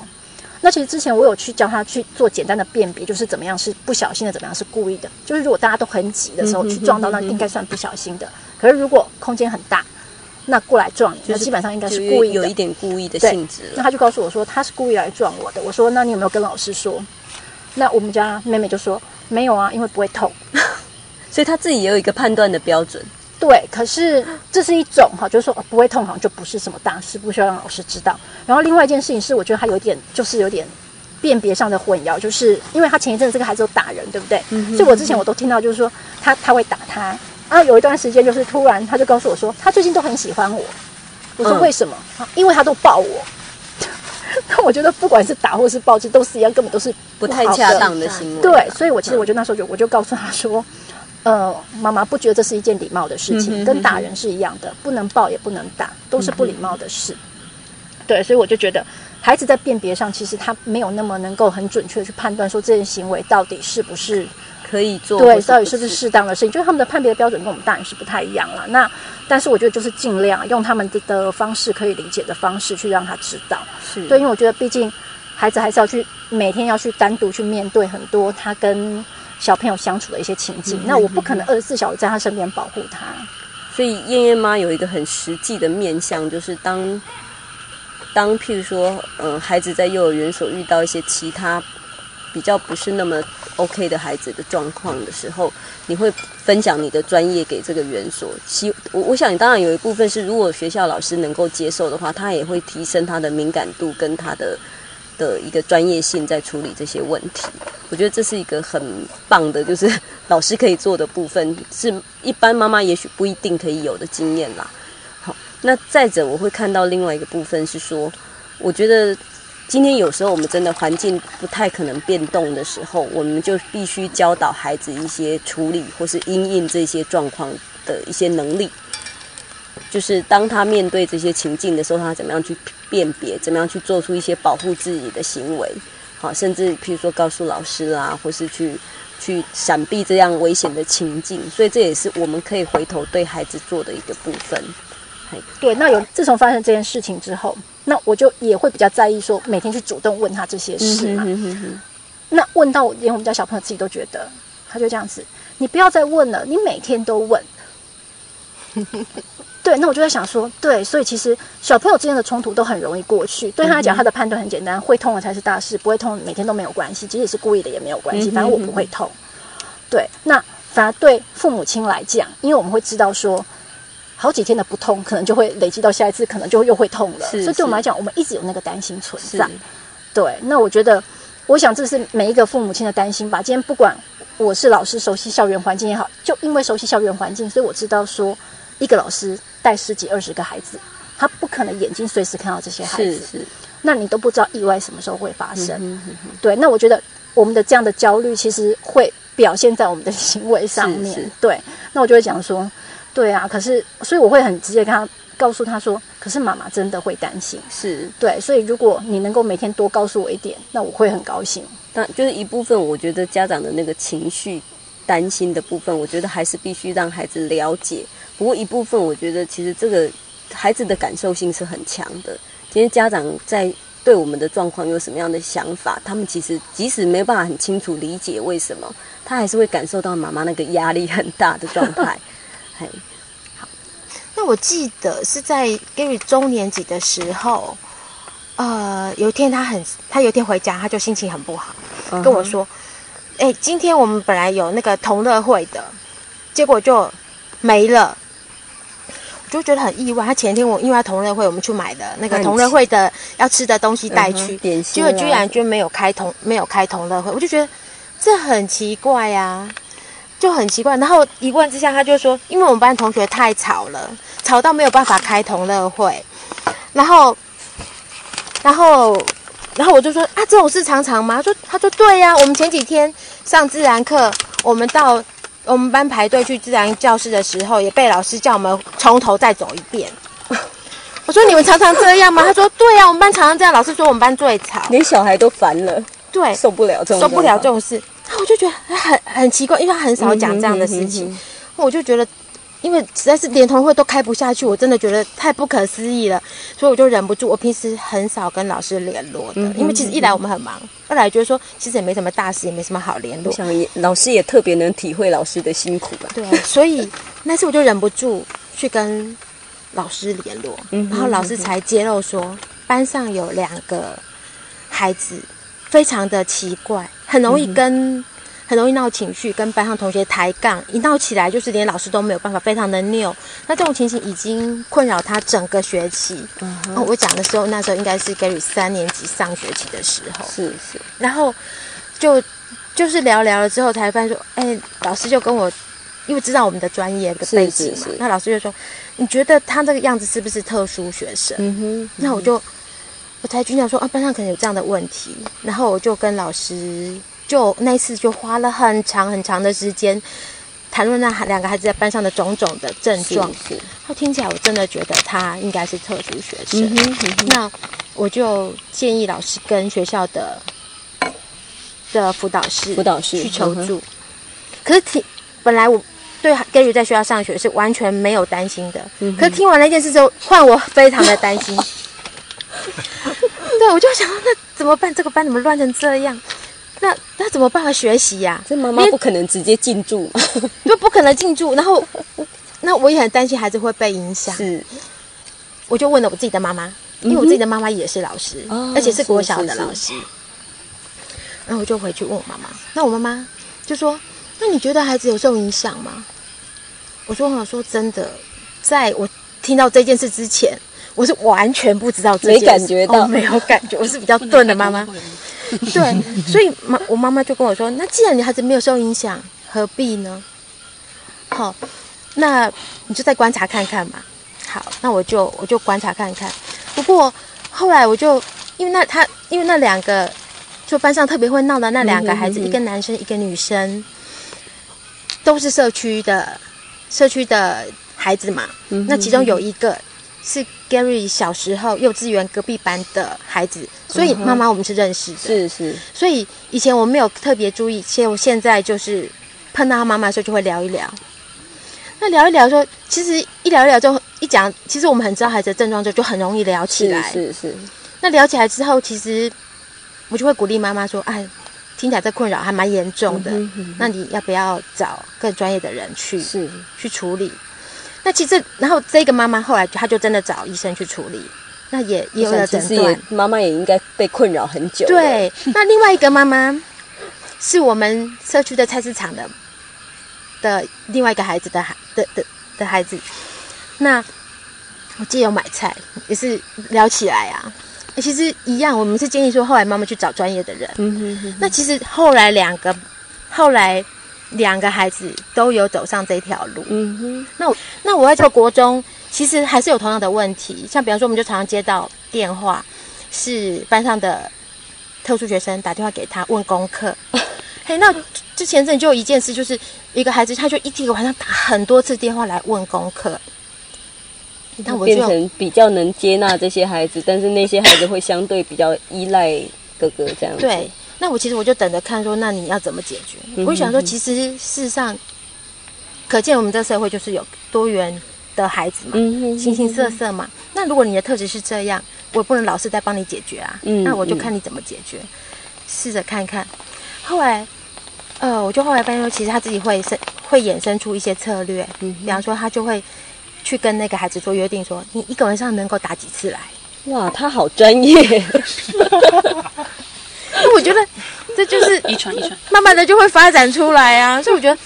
那其实之前我有去教他去做简单的辨别，就是怎么样是不小心的，怎么样是故意的。就是如果大家都很挤的时候去撞到，那应该算不小心的。可是如果空间很大，那过来撞你，那基本上应该是故意的，有一点故意的性质。那他就告诉我说他是故意来撞我的。我说那你有没有跟老师说？那我们家妹妹就说没有啊，因为不会痛。<laughs> 所以他自己也有一个判断的标准。对，可是这是一种哈，就是说不会痛，好像就不是什么大事，不需要让老师知道。然后另外一件事情是，我觉得他有点就是有点辨别上的混淆，就是因为他前一阵子这个孩子有打人，对不对？嗯所以我之前我都听到就是说他他会打他，然后有一段时间就是突然他就告诉我说他最近都很喜欢我。我说为什么？因为他都抱我。<laughs> 那我觉得不管是打或是抱，这都是一样，根本都是不太恰当的行为。对，所以我其实我就那时候就我就告诉他说。呃，妈妈不觉得这是一件礼貌的事情，跟打人是一样的，不能抱也不能打，都是不礼貌的事。对，所以我就觉得孩子在辨别上，其实他没有那么能够很准确的去判断说这件行为到底是不是可以做，对，到底是不是适当的事情，就是他们的判别的标准跟我们大人是不太一样了。那但是我觉得就是尽量用他们的的方式可以理解的方式去让他知道，是对，因为我觉得毕竟孩子还是要去每天要去单独去面对很多他跟。小朋友相处的一些情境，那我不可能二十四小时在他身边保护他。所以燕燕妈有一个很实际的面向，就是当当譬如说，嗯，孩子在幼儿园所遇到一些其他比较不是那么 OK 的孩子的状况的时候，你会分享你的专业给这个园所。希我我想，当然有一部分是，如果学校老师能够接受的话，他也会提升他的敏感度跟他的。的一个专业性在处理这些问题，我觉得这是一个很棒的，就是 <laughs> 老师可以做的部分，是一般妈妈也许不一定可以有的经验啦。好，那再者我会看到另外一个部分是说，我觉得今天有时候我们真的环境不太可能变动的时候，我们就必须教导孩子一些处理或是因应这些状况的一些能力。就是当他面对这些情境的时候，他怎么样去辨别，怎么样去做出一些保护自己的行为，好，甚至譬如说告诉老师啊，或是去去闪避这样危险的情境，所以这也是我们可以回头对孩子做的一个部分。对，那有自从发生这件事情之后，那我就也会比较在意，说每天去主动问他这些事嘛。那问到连我们家小朋友自己都觉得，他就这样子，你不要再问了，你每天都问。<laughs> 对，那我就在想说，对，所以其实小朋友之间的冲突都很容易过去。对他来讲，他的判断很简单，会痛了才是大事，不会痛每天都没有关系，即使是故意的也没有关系，反正我不会痛。对，那反而对父母亲来讲，因为我们会知道说，好几天的不痛，可能就会累积到下一次，可能就又会痛了。所以对我们来讲，我们一直有那个担心存在。对，那我觉得，我想这是每一个父母亲的担心吧。今天不管我是老师，熟悉校园环境也好，就因为熟悉校园环境，所以我知道说。一个老师带十几二十个孩子，他不可能眼睛随时看到这些孩子，是是。那你都不知道意外什么时候会发生，对。那我觉得我们的这样的焦虑，其实会表现在我们的行为上面，对。那我就会讲说，对啊，可是，所以我会很直接跟他告诉他说，可是妈妈真的会担心，是对。所以如果你能够每天多告诉我一点，那我会很高兴。但就是一部分，我觉得家长的那个情绪担心的部分，我觉得还是必须让孩子了解。不过一部分，我觉得其实这个孩子的感受性是很强的。今天家长在对我们的状况有什么样的想法，他们其实即使没有办法很清楚理解为什么，他还是会感受到妈妈那个压力很大的状态。<laughs> 嘿，好。那我记得是在 Gary 中年级的时候，呃，有一天他很，他有一天回家，他就心情很不好，跟我说：“哎，今天我们本来有那个同乐会的，结果就没了。”就觉得很意外，他前天我因为他同乐会，我们去买的那个同乐会的要吃的东西带去，结果居然就没有开同没有开同乐会，我就觉得这很奇怪呀，就很奇怪。然后一问之下，他就说，因为我们班同学太吵了，吵到没有办法开同乐会。然后，然后，然后我就说啊，这种事常常吗？他说，他说对呀，我们前几天上自然课，我们到。我们班排队去自然教室的时候，也被老师叫我们从头再走一遍。<laughs> 我说你们常常这样吗？他说对呀、我们班常常这样，老师说我们班最吵，连小孩都烦了，对，受不了这种受不了这种事。那我就觉得很很奇怪，因为他很少讲这样的事情，嗯哼嗯我就觉得。因为实在是连同会都开不下去，我真的觉得太不可思议了，所以我就忍不住。我平时很少跟老师联络的，嗯因为其实一来我们很忙，二来觉得说其实也没什么大事，也没什么好联络我。想也老师也特别能体会老师的辛苦吧。对，所以那次我就忍不住去跟老师联络，嗯然后老师才揭露说，班上有两个孩子非常的奇怪，很容易跟、很容易闹情绪，跟班上同学抬杠，一闹起来就是连老师都没有办法，非常的拗。那这种情形已经困扰他整个学期。然后我讲的时候，那时候应该是 Gary 三年级上学期的时候，是是，然后就就是聊聊了之后，才发现说，哎，老师就跟我，因为知道我们的专业的背景嘛是是，那老师就说，你觉得他这个样子是不是特殊学生？嗯哼，那我就我才军讲说啊，班上可能有这样的问题，然后我就跟老师就那次就花了很长很长的时间。谈论那两个孩子在班上的种种的症状，是，他听起来我真的觉得他应该是特殊学生。嗯哼嗯哼，那我就建议老师跟学校的的辅导室辅导室去求嗯助。可是听本来我对 Gary 在学校上学是完全没有担心的，嗯可是听完那件事之后，换我非常的担心。<laughs> 对，我就想说，那怎么办？这个班怎么乱成这样？那那怎么办法学习呀、这妈妈不可能直接进驻，<laughs> 就不可能进驻，然后那我也很担心孩子会被影响。是我就问了我自己的妈妈，因为我自己的妈妈也是老师，哦而且是国小的老师。然后我就回去问我妈妈，那我妈妈就说：“那你觉得孩子有受影响吗？”我说：“我说真的，在我听到这件事之前，我是完全不知道这件事，没感觉到哦没有感觉，<laughs> 我是比较钝的妈妈。对，所以妈我妈妈就跟我说：“那既然你孩子没有受影响，何必呢？”好，那你就再观察看看嘛。好，那我就我就观察看看。不过后来我就因为那他因为那两个就班上特别会闹的那两个孩子，嗯哼嗯一个男生一个女生，都是社区的社区的孩子嘛。嗯那其中有一个是 Gary 小时候幼稚园隔壁班的孩子，所以妈妈我们是认识的。是是，所以以前我没有特别注意，现我现在就是碰到他妈妈的时候就会聊一聊。那聊一聊说，其实一聊一聊之后一讲，其实我们很知道孩子的症状之后，就很容易聊起来。是是，那聊起来之后，其实我就会鼓励妈妈说：“哎，听起来这困扰还蛮严重的，嗯哼嗯哼那你要不要找更专业的人去是去处理？”那其实，然后这个妈妈后来她就真的找医生去处理，那也也有了诊断。妈妈也应该被困扰很久了，对，那另外一个妈妈是我们社区的菜市场的的另外一个孩子的孩的的的孩子。那我记得有买菜，也是聊起来啊。欸其实一样，我们是建议说，后来妈妈去找专业的人。嗯哼哼，那其实后来两个，后来两个孩子都有走上这条路。嗯哼，那我那我在这个国中，其实还是有同样的问题。像比方说，我们就常常接到电话，是班上的特殊学生打电话给他问功课。<laughs> 嘿，那之前阵就有一件事，就是一个孩子，他就一天晚上打很多次电话来问功课。那我就变成比较能接纳这些孩子，但是那些孩子会相对比较依赖哥哥这样子。对，那我其实我就等着看说，那你要怎么解决？嗯我就想说，其实事实上，可见我们这个社会就是有多元的孩子嘛，嗯，形形色色嘛。那如果你的特质是这样，我不能老是在帮你解决啊。嗯那我就看你怎么解决，试着看看。后来，呃，我就后来发现说，其实他自己会生会衍生出一些策略，嗯比方说他就会去跟那个孩子做约定说，你一个晚上能够打几次来。哇，他好专业，<laughs> 那我觉得这就是 <laughs> 遗传遗传，慢慢的就会发展出来啊。所以我觉得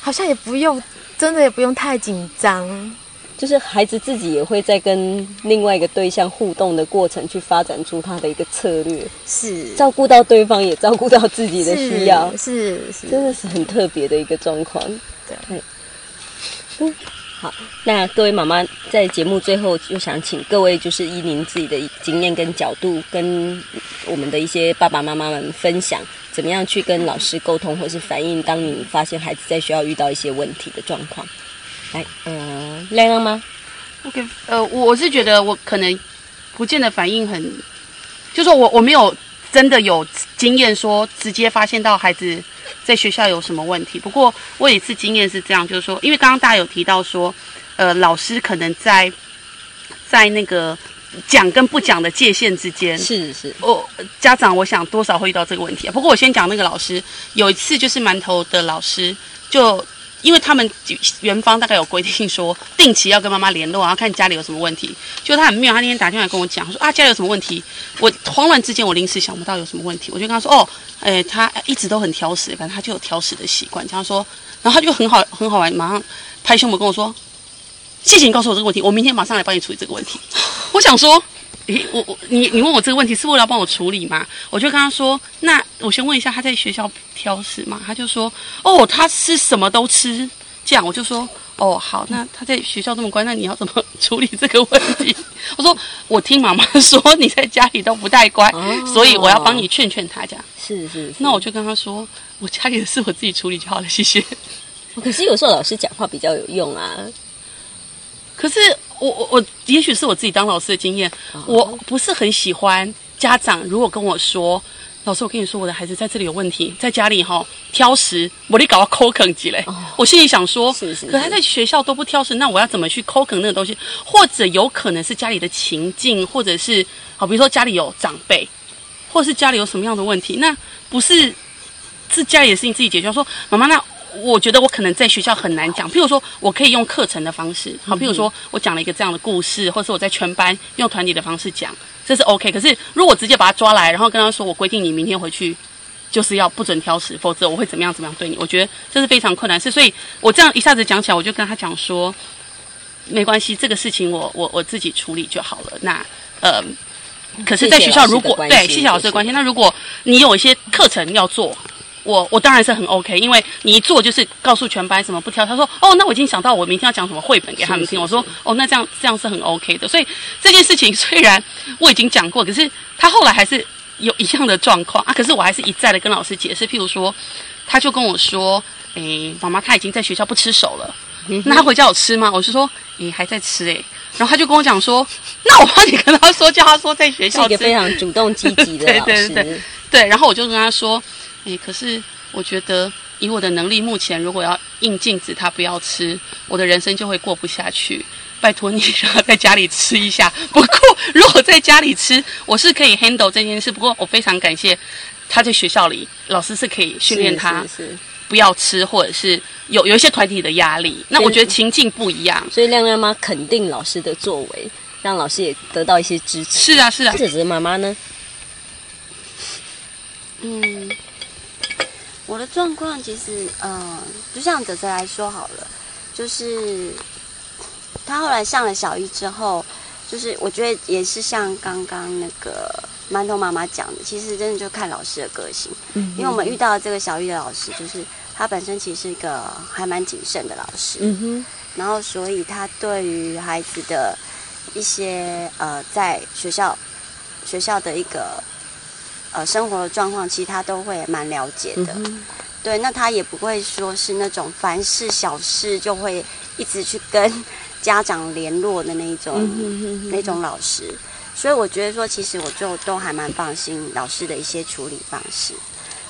好像也不用，真的也不用太紧张。就是孩子自己也会在跟另外一个对象互动的过程，去发展出他的一个策略，是照顾到对方，也照顾到自己的需要，是是真的是很特别的一个状况。对嗯，好，那各位妈妈在节目最后就想请各位，就是依您自己的经验跟角度，跟我们的一些爸爸妈妈们分享，怎么样去跟老师沟通，或是反映当你发现孩子在学校遇到一些问题的状况。来，嗯、亮亮吗？OK，呃，我是觉得我可能不见得反应很，就说我我没有真的有经验说直接发现到孩子在学校有什么问题。不过我有一次经验是这样，就是说，因为刚刚大家有提到说，呃，老师可能在在那个讲跟不讲的界限之间，是是，我家长我想多少会遇到这个问题啊。不过我先讲那个老师，有一次就是馒头的老师就。因为他们园方大概有规定说，定期要跟妈妈联络，然后看家里有什么问题。就他很妙，他那天打电话跟我讲，说啊家里有什么问题。我慌乱之间，我临时想不到有什么问题，我就跟他说，哦，诶，他一直都很挑食，反正他就有挑食的习惯。这样说，然后他就很好很好玩，马上拍胸脯跟我说，谢谢你告诉我这个问题，我明天马上来帮你处理这个问题。我想说。诶，我我你你问我这个问题是为了帮我处理吗？我就跟他说，那我先问一下他在学校挑食吗？他就说，哦，他吃什么都吃。这样我就说，哦，好，那他在学校这么乖，那你要怎么 <laughs> 处理这个问题？我说，我听妈妈 <laughs> 说你在家里都不太乖，所以我要帮你劝劝他。这样是是。那我就跟他说，我家里的事我自己处理就好了，谢谢。<laughs> 可是有时候老师讲话比较有用啊。可是。我我我，也许是我自己当老师的经验，我不是很喜欢家长如果跟我说，老师，我跟你说，我的孩子在这里有问题，在家里哈挑食，我得搞到抠啃几嘞。我心里想说，可他在学校都不挑食，那我要怎么去抠啃那个东西？或者有可能是家里的情境，或者是好，比如说家里有长辈，或者是家里有什么样的问题，那不是是家里的事情自己解决。说妈妈那。我觉得我可能在学校很难讲，譬如说我可以用课程的方式，好，譬如说我讲了一个这样的故事，或者是我在全班用团体的方式讲，这是 OK。可是如果我直接把他抓来，然后跟他说我规定你明天回去就是要不准挑食，否则我会怎么样怎么样对你，我觉得这是非常困难。是，所以我这样一下子讲起来，我就跟他讲说，没关系，这个事情我我我自己处理就好了。那呃，可是在学校如果对谢谢老师的关心，那如果你有一些课程要做。我我当然是很 OK，因为你一做就是告诉全班什么不挑。他说哦，那我已经想到我明天要讲什么绘本给他们听。我说哦，那这样这样是很 OK 的。所以这件事情虽然我已经讲过，可是他后来还是有一样的状况啊。可是我还是一再的跟老师解释，譬如说，他就跟我说，诶，妈妈他已经在学校不吃手了，那他回家有吃吗？我是说，诶，还在吃诶。然后他就跟我讲说，那我帮你跟他说，叫他说在学校是一个非常主动积极的。<laughs> 对对对对，然后我就跟他说。哎，可是我觉得以我的能力，目前如果要硬禁止他不要吃，我的人生就会过不下去。拜托你 <laughs> 让他在家里吃一下。不过如果在家里吃，我是可以 handle 这件事。不过我非常感谢他在学校里，老师是可以训练他不要吃，或者是有有一些团体的压力。那我觉得情境不一样。所以亮亮妈肯定老师的作为，让老师也得到一些支持。是啊，是啊。姐姐妈妈呢？嗯。我的状况其实，嗯，就像泽泽来说好了，就是他后来上了小一之后，就是我觉得也是像刚刚那个馒头妈妈讲的，其实真的就看老师的个性。嗯，因为我们遇到这个小一的老师，就是他本身其实是一个还蛮谨慎的老师。嗯哼，然后所以他对于孩子的一些呃，在学校学校的一个。呃，生活的状况其实他都会蛮了解的，对，那他也不会说是那种凡事小事就会一直去跟 <laughs> 家长联络的那种那种老师，所以我觉得说，其实我就都还蛮放心老师的一些处理方式，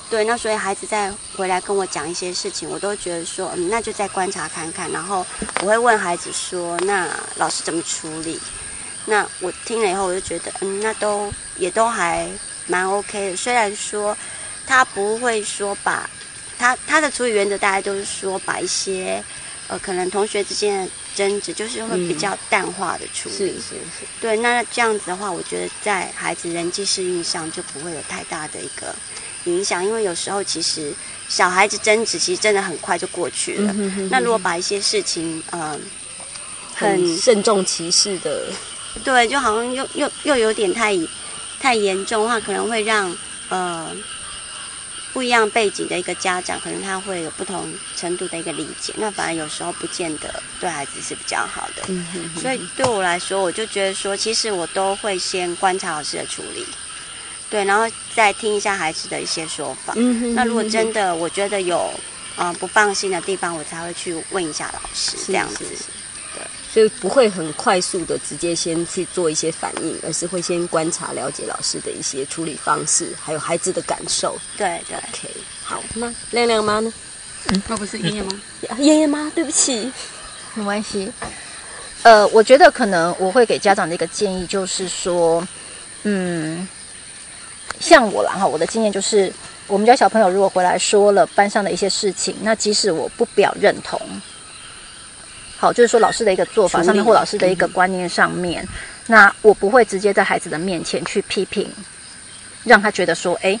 对，那所以孩子再回来跟我讲一些事情，我都觉得说，嗯，那就再观察看看，然后我会问孩子说，那老师怎么处理？那我听了以后，我就觉得，嗯，那都也都还。蛮 OK 的，虽然说他不会说把他他的处理原则，大家都是说把一些呃可能同学之间的争执，就是会比较淡化的处理。是是是。对，那这样子的话，我觉得在孩子人际适应上就不会有太大的一个影响，因为有时候其实小孩子争执其实真的很快就过去了。那如果把一些事情呃很慎重其事的，对，就好像又又又有点太。太严重的话，可能会让呃不一样背景的一个家长，可能他会有不同程度的一个理解。那反而有时候不见得对孩子是比较好的。嗯哼。所以对我来说，我就觉得说，其实我都会先观察老师的处理，对，然后再听一下孩子的一些说法。嗯哼。那如果真的我觉得有呃不放心的地方，我才会去问一下老师这样子。所以不会很快速的直接先去做一些反应，而是会先观察了解老师的一些处理方式，还有孩子的感受。对对，OK，好，那亮亮妈呢？嗯那不是爷爷吗？燕燕妈，对不起，没关系。呃，我觉得可能我会给家长的一个建议就是说，嗯，像我啦哈，我的经验就是，我们家小朋友如果回来说了班上的一些事情，那即使我不表认同，好，就是说老师的一个做法上面或老师的一个观念上面，那我不会直接在孩子的面前去批评，让他觉得说，哎。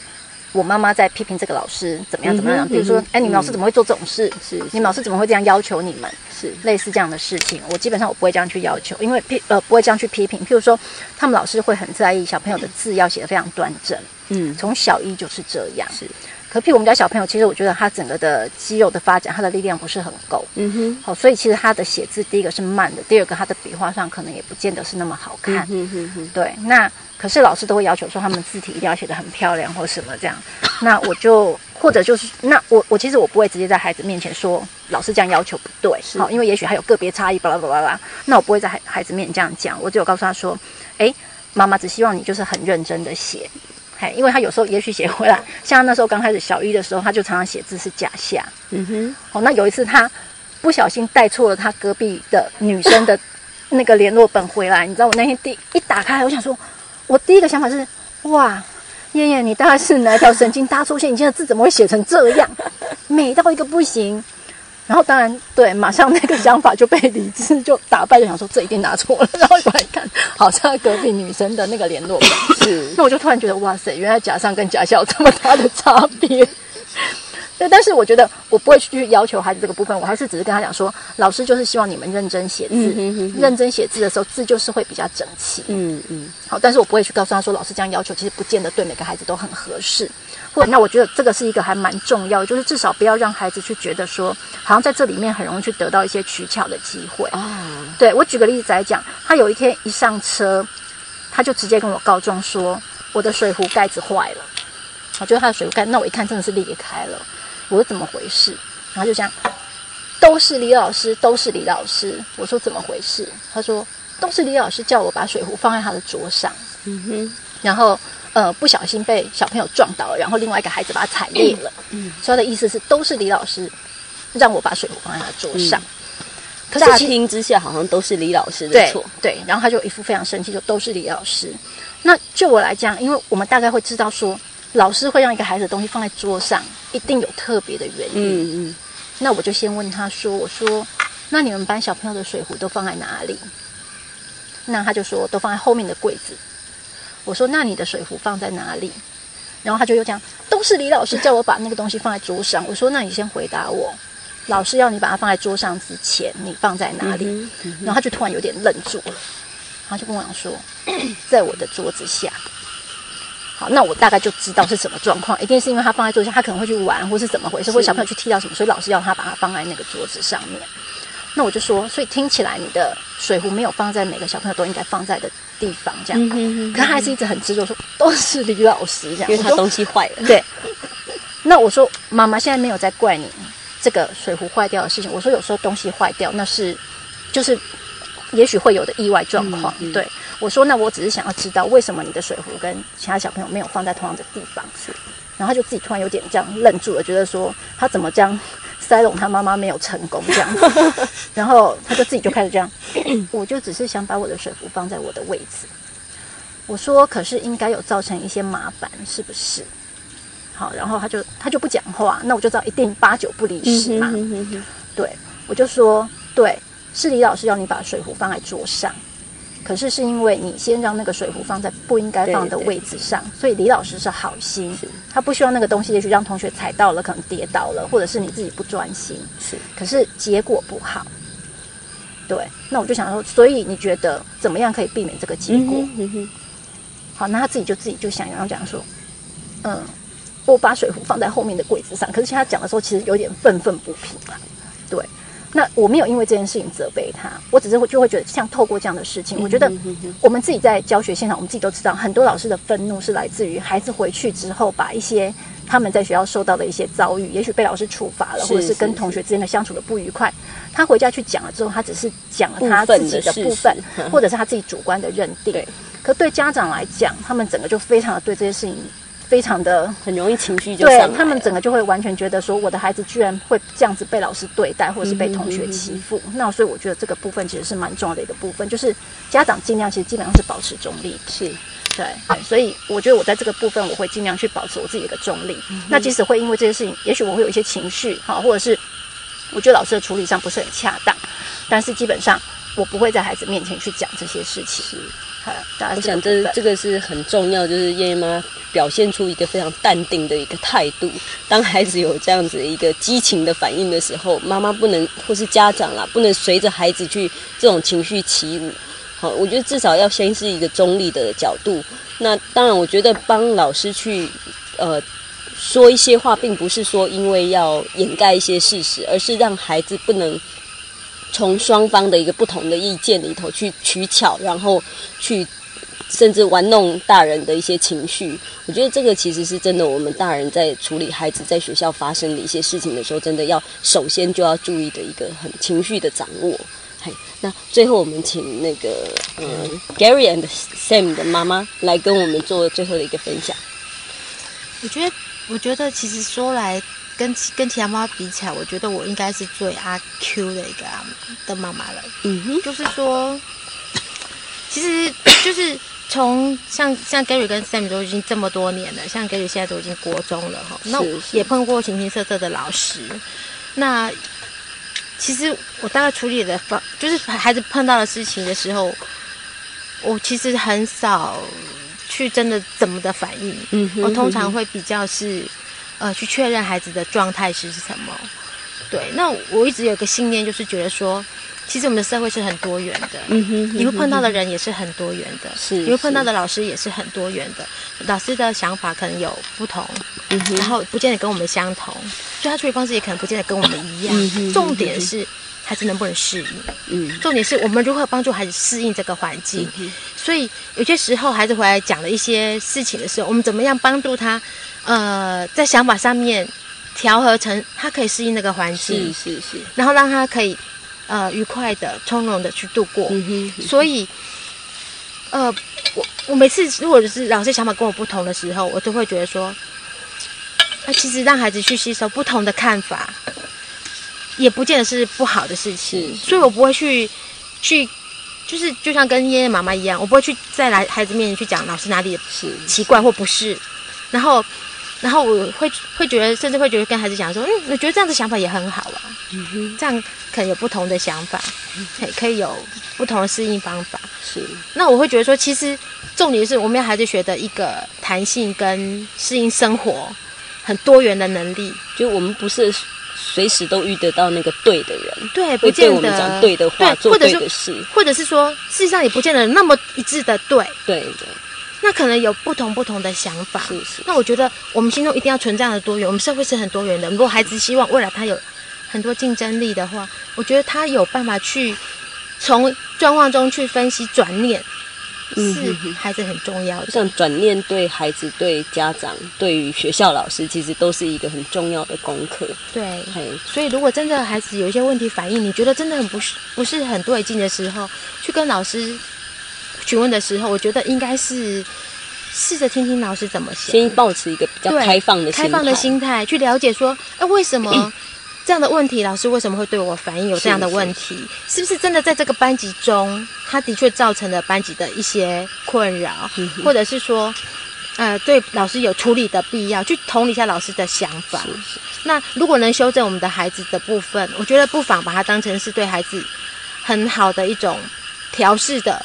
我妈妈在批评这个老师怎么样怎么样，比如说哎，你们老师怎么会做这种事？是你们老师怎么会这样要求你们？是类似这样的事情，我基本上我不会这样去要求，因为批呃不会这样去批评。譬如说，他们老师会很在意小朋友的字要写得非常端正，嗯从小一就是这样。是，可譬如我们家小朋友，其实我觉得他整个的肌肉的发展，他的力量不是很够。嗯哼，好，所以其实他的写字，第一个是慢的，第二个他的笔画上可能也不见得是那么好看。嗯哼哼哼，对，那可是老师都会要求说他们字体一定要写得很漂亮或什么这样，<laughs> 那我就或者就是那我我其实我不会直接在孩子面前说老师这样要求不对，好，因为也许还有个别差异，巴拉巴拉巴拉，那我不会在孩孩子面前这样讲，我只有告诉他说，哎，妈妈只希望你就是很认真的写。嘿，因为他有时候也许写回来，像那时候刚开始小一的时候，他就常常写字是假下。嗯哼，哦，那有一次他不小心带错了他隔壁的女生的那个联络本回来，你知道我那天第一打开，我想说，我第一个想法是，哇，燕燕，你大概是哪一条神经搭错线？你现在字怎么会写成这样，<laughs> 美到一个不行？然后当然对，马上那个想法就被理智就打败，就想说这一定拿错了。然后过来看，好像隔壁女生的那个联络本，是那我就突然觉得，哇塞，原来假上跟假下有这么大的差别。对，但是我觉得我不会去要求孩子这个部分，我还是只是跟他讲说，老师就是希望你们认真写字，嗯哼哼哼认真写字的时候字就是会比较整齐。嗯嗯，好，但是我不会去告诉他说，老师这样要求其实不见得对每个孩子都很合适。或那我觉得这个是一个还蛮重要的，就是至少不要让孩子去觉得说，好像在这里面很容易去得到一些取巧的机会。啊，对我举个例子来讲，他有一天一上车，他就直接跟我告状说，我的水壶盖子坏了。我觉得他的水壶盖，那我一看真的是裂开了，我说怎么回事？然后就这样，都是李老师，都是李老师。我说怎么回事？他说都是李老师叫我把水壶放在他的桌上，嗯哼，然后呃不小心被小朋友撞倒了，然后另外一个孩子把它踩裂了。嗯，所以他的意思是都是李老师让我把水壶放在他桌上。可是乍听之下好像都是李老师的错，对，然后他就一副非常生气，就都是李老师。那就我来讲，因为我们大概会知道说，老师会让一个孩子的东西放在桌上，一定有特别的原因。嗯嗯，那我就先问他说：“我说，那你们班小朋友的水壶都放在哪里？”那他就说都放在后面的柜子。我说：“那你的水壶放在哪里？”然后他就又讲：“都是李老师叫我把那个东西放在桌上。”我说：“那你先回答我，老师要你把它放在桌上之前，你放在哪里？”然后他就突然有点愣住了，然后就跟我讲说：“在我的桌子下。”好，那我大概就知道是什么状况，一定是因为他放在桌子下，他可能会去玩，或是怎么回事，或者小朋友去踢到什么，所以老师要他把它放在那个桌子上面。那我就说，所以听起来你的水壶没有放在每个小朋友都应该放在的地方，这样。可他还是一直很执着说都是李老师这样。因为他东西坏了，对，那我说妈妈现在没有在怪你这个水壶坏掉的事情。我说有时候东西坏掉那是就是也许会有的意外状况。对我说，那我只是想要知道为什么你的水壶跟其他小朋友没有放在同样的地方。是，然后他就自己突然有点这样愣住了，觉得说他怎么这样塞隆他妈妈没有成功这样子，<laughs> 然后他就自己就开始这样，<clears throat> 我就只是想把我的水壶放在我的位置。我说，可是应该有造成一些麻烦，是不是？好，然后他就他就不讲话，那我就知道一定八九不离十嘛。对，我就说，对，是李老师要你把水壶放在桌上，可是是因为你先让那个水壶放在不应该放的位置上，所以李老师是好心，他不希望那个东西也许让同学踩到了，可能跌倒了，或者是你自己不专心，是，可是结果不好。对，那我就想说，所以你觉得怎么样可以避免这个结果？嗯哼，好，那他自己就自己就想要讲说，嗯，我把水壶放在后面的柜子上。可是其实他讲的时候，其实有点愤愤不平啊。对，那我没有因为这件事情责备他，我只是会就会觉得，像透过这样的事情，我觉得我们自己在教学现场，我们自己都知道，很多老师的愤怒是来自于孩子回去之后把一些他们在学校受到的一些遭遇，也许被老师处罚了，或者是跟同学之间的相处的不愉快，他回家去讲了之后，他只是讲了他自己的部分或者是他自己主观的认定。对。可对家长来讲，他们整个就非常的对这些事情非常的很容易情绪就对他们整个就会完全觉得说，我的孩子居然会这样子被老师对待，或者是被同学欺负。那所以我觉得这个部分其实是蛮重要的一个部分，就是家长尽量其实基本上是保持中立。是对，对所以我觉得我在这个部分我会尽量去保持我自己的一个中立。那即使会因为这些事情，也许我会有一些情绪，哈，或者是我觉得老师的处理上不是很恰当，但是基本上我不会在孩子面前去讲这些事情。是，大家我想这这个是很重要，就是燕燕妈表现出一个非常淡定的一个态度。当孩子有这样子的一个激情的反应的时候，妈妈不能或是家长啦，不能随着孩子去这种情绪起舞。好，我觉得至少要先是一个中立的角度。那当然，我觉得帮老师去呃说一些话，并不是说因为要掩盖一些事实，而是让孩子不能从双方的一个不同的意见里头去取巧，然后去甚至玩弄大人的一些情绪。我觉得这个其实是真的，我们大人在处理孩子在学校发生的一些事情的时候，真的要首先就要注意的一个很情绪的掌握。嘿，那最后我们请那个嗯 Gary and Sam 的妈妈来跟我们做最后的一个分享。我觉得，我觉得其实说来跟其跟其他妈妈比起来，我觉得我应该是最阿 Q 的一个阿的妈妈了。嗯哼，就是说，其实就是从像像 Gary 跟 Sam 都已经这么多年了，像 Gary 现在都已经国中了哈，那也碰过形形色色的老师。那其实我大概处理的方，就是孩子碰到的事情的时候，我其实很少去真的怎么的反应。嗯哼我通常会比较是，呃，去确认孩子的状态是什么。对，那我一直有一个信念，就是觉得说，其实我们的社会是很多元的，嗯哼，你会碰到的人也是很多元的，是你会碰到的老师也是很多元的，老师的想法可能有不同，嗯哼然后不见得跟我们相同，所以他处理方式也可能不见得跟我们一样。嗯哼重点是孩子能不能适应，嗯重点是我们如何帮助孩子适应这个环境。所以有些时候孩子回来讲了一些事情的时候，我们怎么样帮助他？呃，在想法上面调和成他可以适应那个环境，是是，然后让他可以呃愉快的、从容的去度过。嗯哼，所以，呃，我我每次如果是老师想法跟我不同的时候，我都会觉得说，那、其实让孩子去吸收不同的看法，也不见得是不好的事情。是所以我不会去去，就是就像跟爷爷妈妈一样，我不会去在来孩子面前去讲老师哪里是奇怪或不是，然后。然后我会会觉得，甚至会觉得跟孩子讲说，嗯，我觉得这样的想法也很好啊，这样可能有不同的想法，可以可以有不同的适应方法。是。那我会觉得说，其实重点是我们要孩子学的一个弹性跟适应生活很多元的能力。就我们不是随时都遇得到那个对的人，对，不见得。讲对的话，做或者是对的事，或者是说，事实上也不见得那么一致的对，对的，那可能有不同不同的想法。是是那我觉得我们心中一定要存这样的多元，我们社会是很多元的。如果孩子希望未来他有很多竞争力的话，我觉得他有办法去从状况中去分析转念，嗯是孩子很重要的。像转念对孩子、对家长、对于学校老师，其实都是一个很重要的功课。对，嘿，所以如果真的孩子有一些问题反应，你觉得真的很不是不是很对劲的时候，去跟老师询问的时候，我觉得应该是试着听听老师怎么想，先保持一个比较开放的心态。开放的心态去了解说，哎，为什么 <coughs> 这样的问题，老师为什么会对我反映有这样的问题？是不是真的在这个班级中，他的确造成了班级的一些困扰，嗯或者是说，呃，对老师有处理的必要，去同理一下老师的想法。那如果能修正我们的孩子的部分，我觉得不妨把它当成是。对孩子很好的一种调试的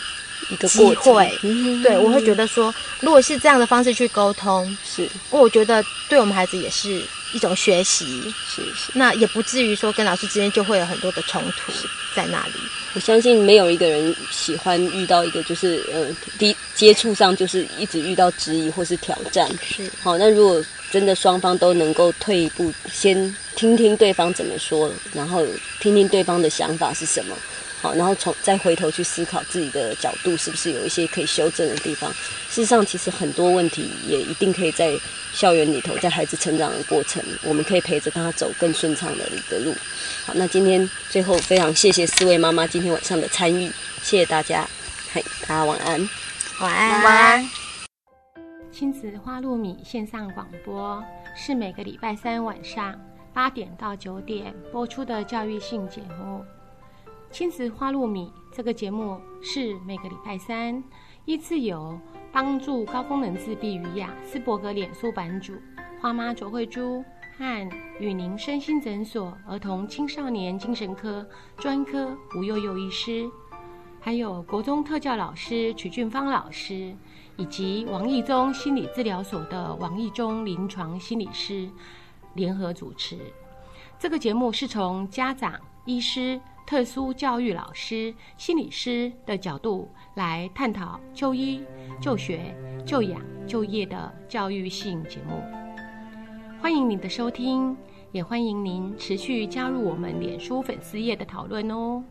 一个机会。嗯对，我会觉得说，如果是这样的方式去沟通，是我觉得对我们孩子也是一种学习，是是。那也不至于说跟老师之间就会有很多的冲突在那里。我相信没有一个人喜欢遇到一个就是呃第一接触上就是一直遇到质疑或是挑战。是好，那如果真的双方都能够退一步，先听听对方怎么说，然后听听对方的想法是什么，好，然后从再回头去思考自己的角度是不是有一些可以修正的地方。事实上，其实很多问题也一定可以在校园里头，在孩子成长的过程，我们可以陪着他走更顺畅的一个路。好，那今天最后非常谢谢四位妈妈今天晚上的参与，谢谢大家，嘿，大家晚安，晚安，晚安。亲子花露米线上广播是每个礼拜三晚上八点到九点播出的教育性节目。亲子花露米这个节目是每个礼拜三依次由帮助高功能自闭与雅斯伯格脸书版主花妈卓慧珠和与您身心诊所儿童青少年精神科专科吴幼幼医师，还有国中特教老师曲俊芳老师。以及王义忠心理治疗所的王义忠临床心理师联合主持。这个节目是从家长、医师、特殊教育老师、心理师的角度来探讨就医、就学、就养、就业的教育性节目。欢迎您的收听，也欢迎您持续加入我们脸书粉丝页的讨论哦。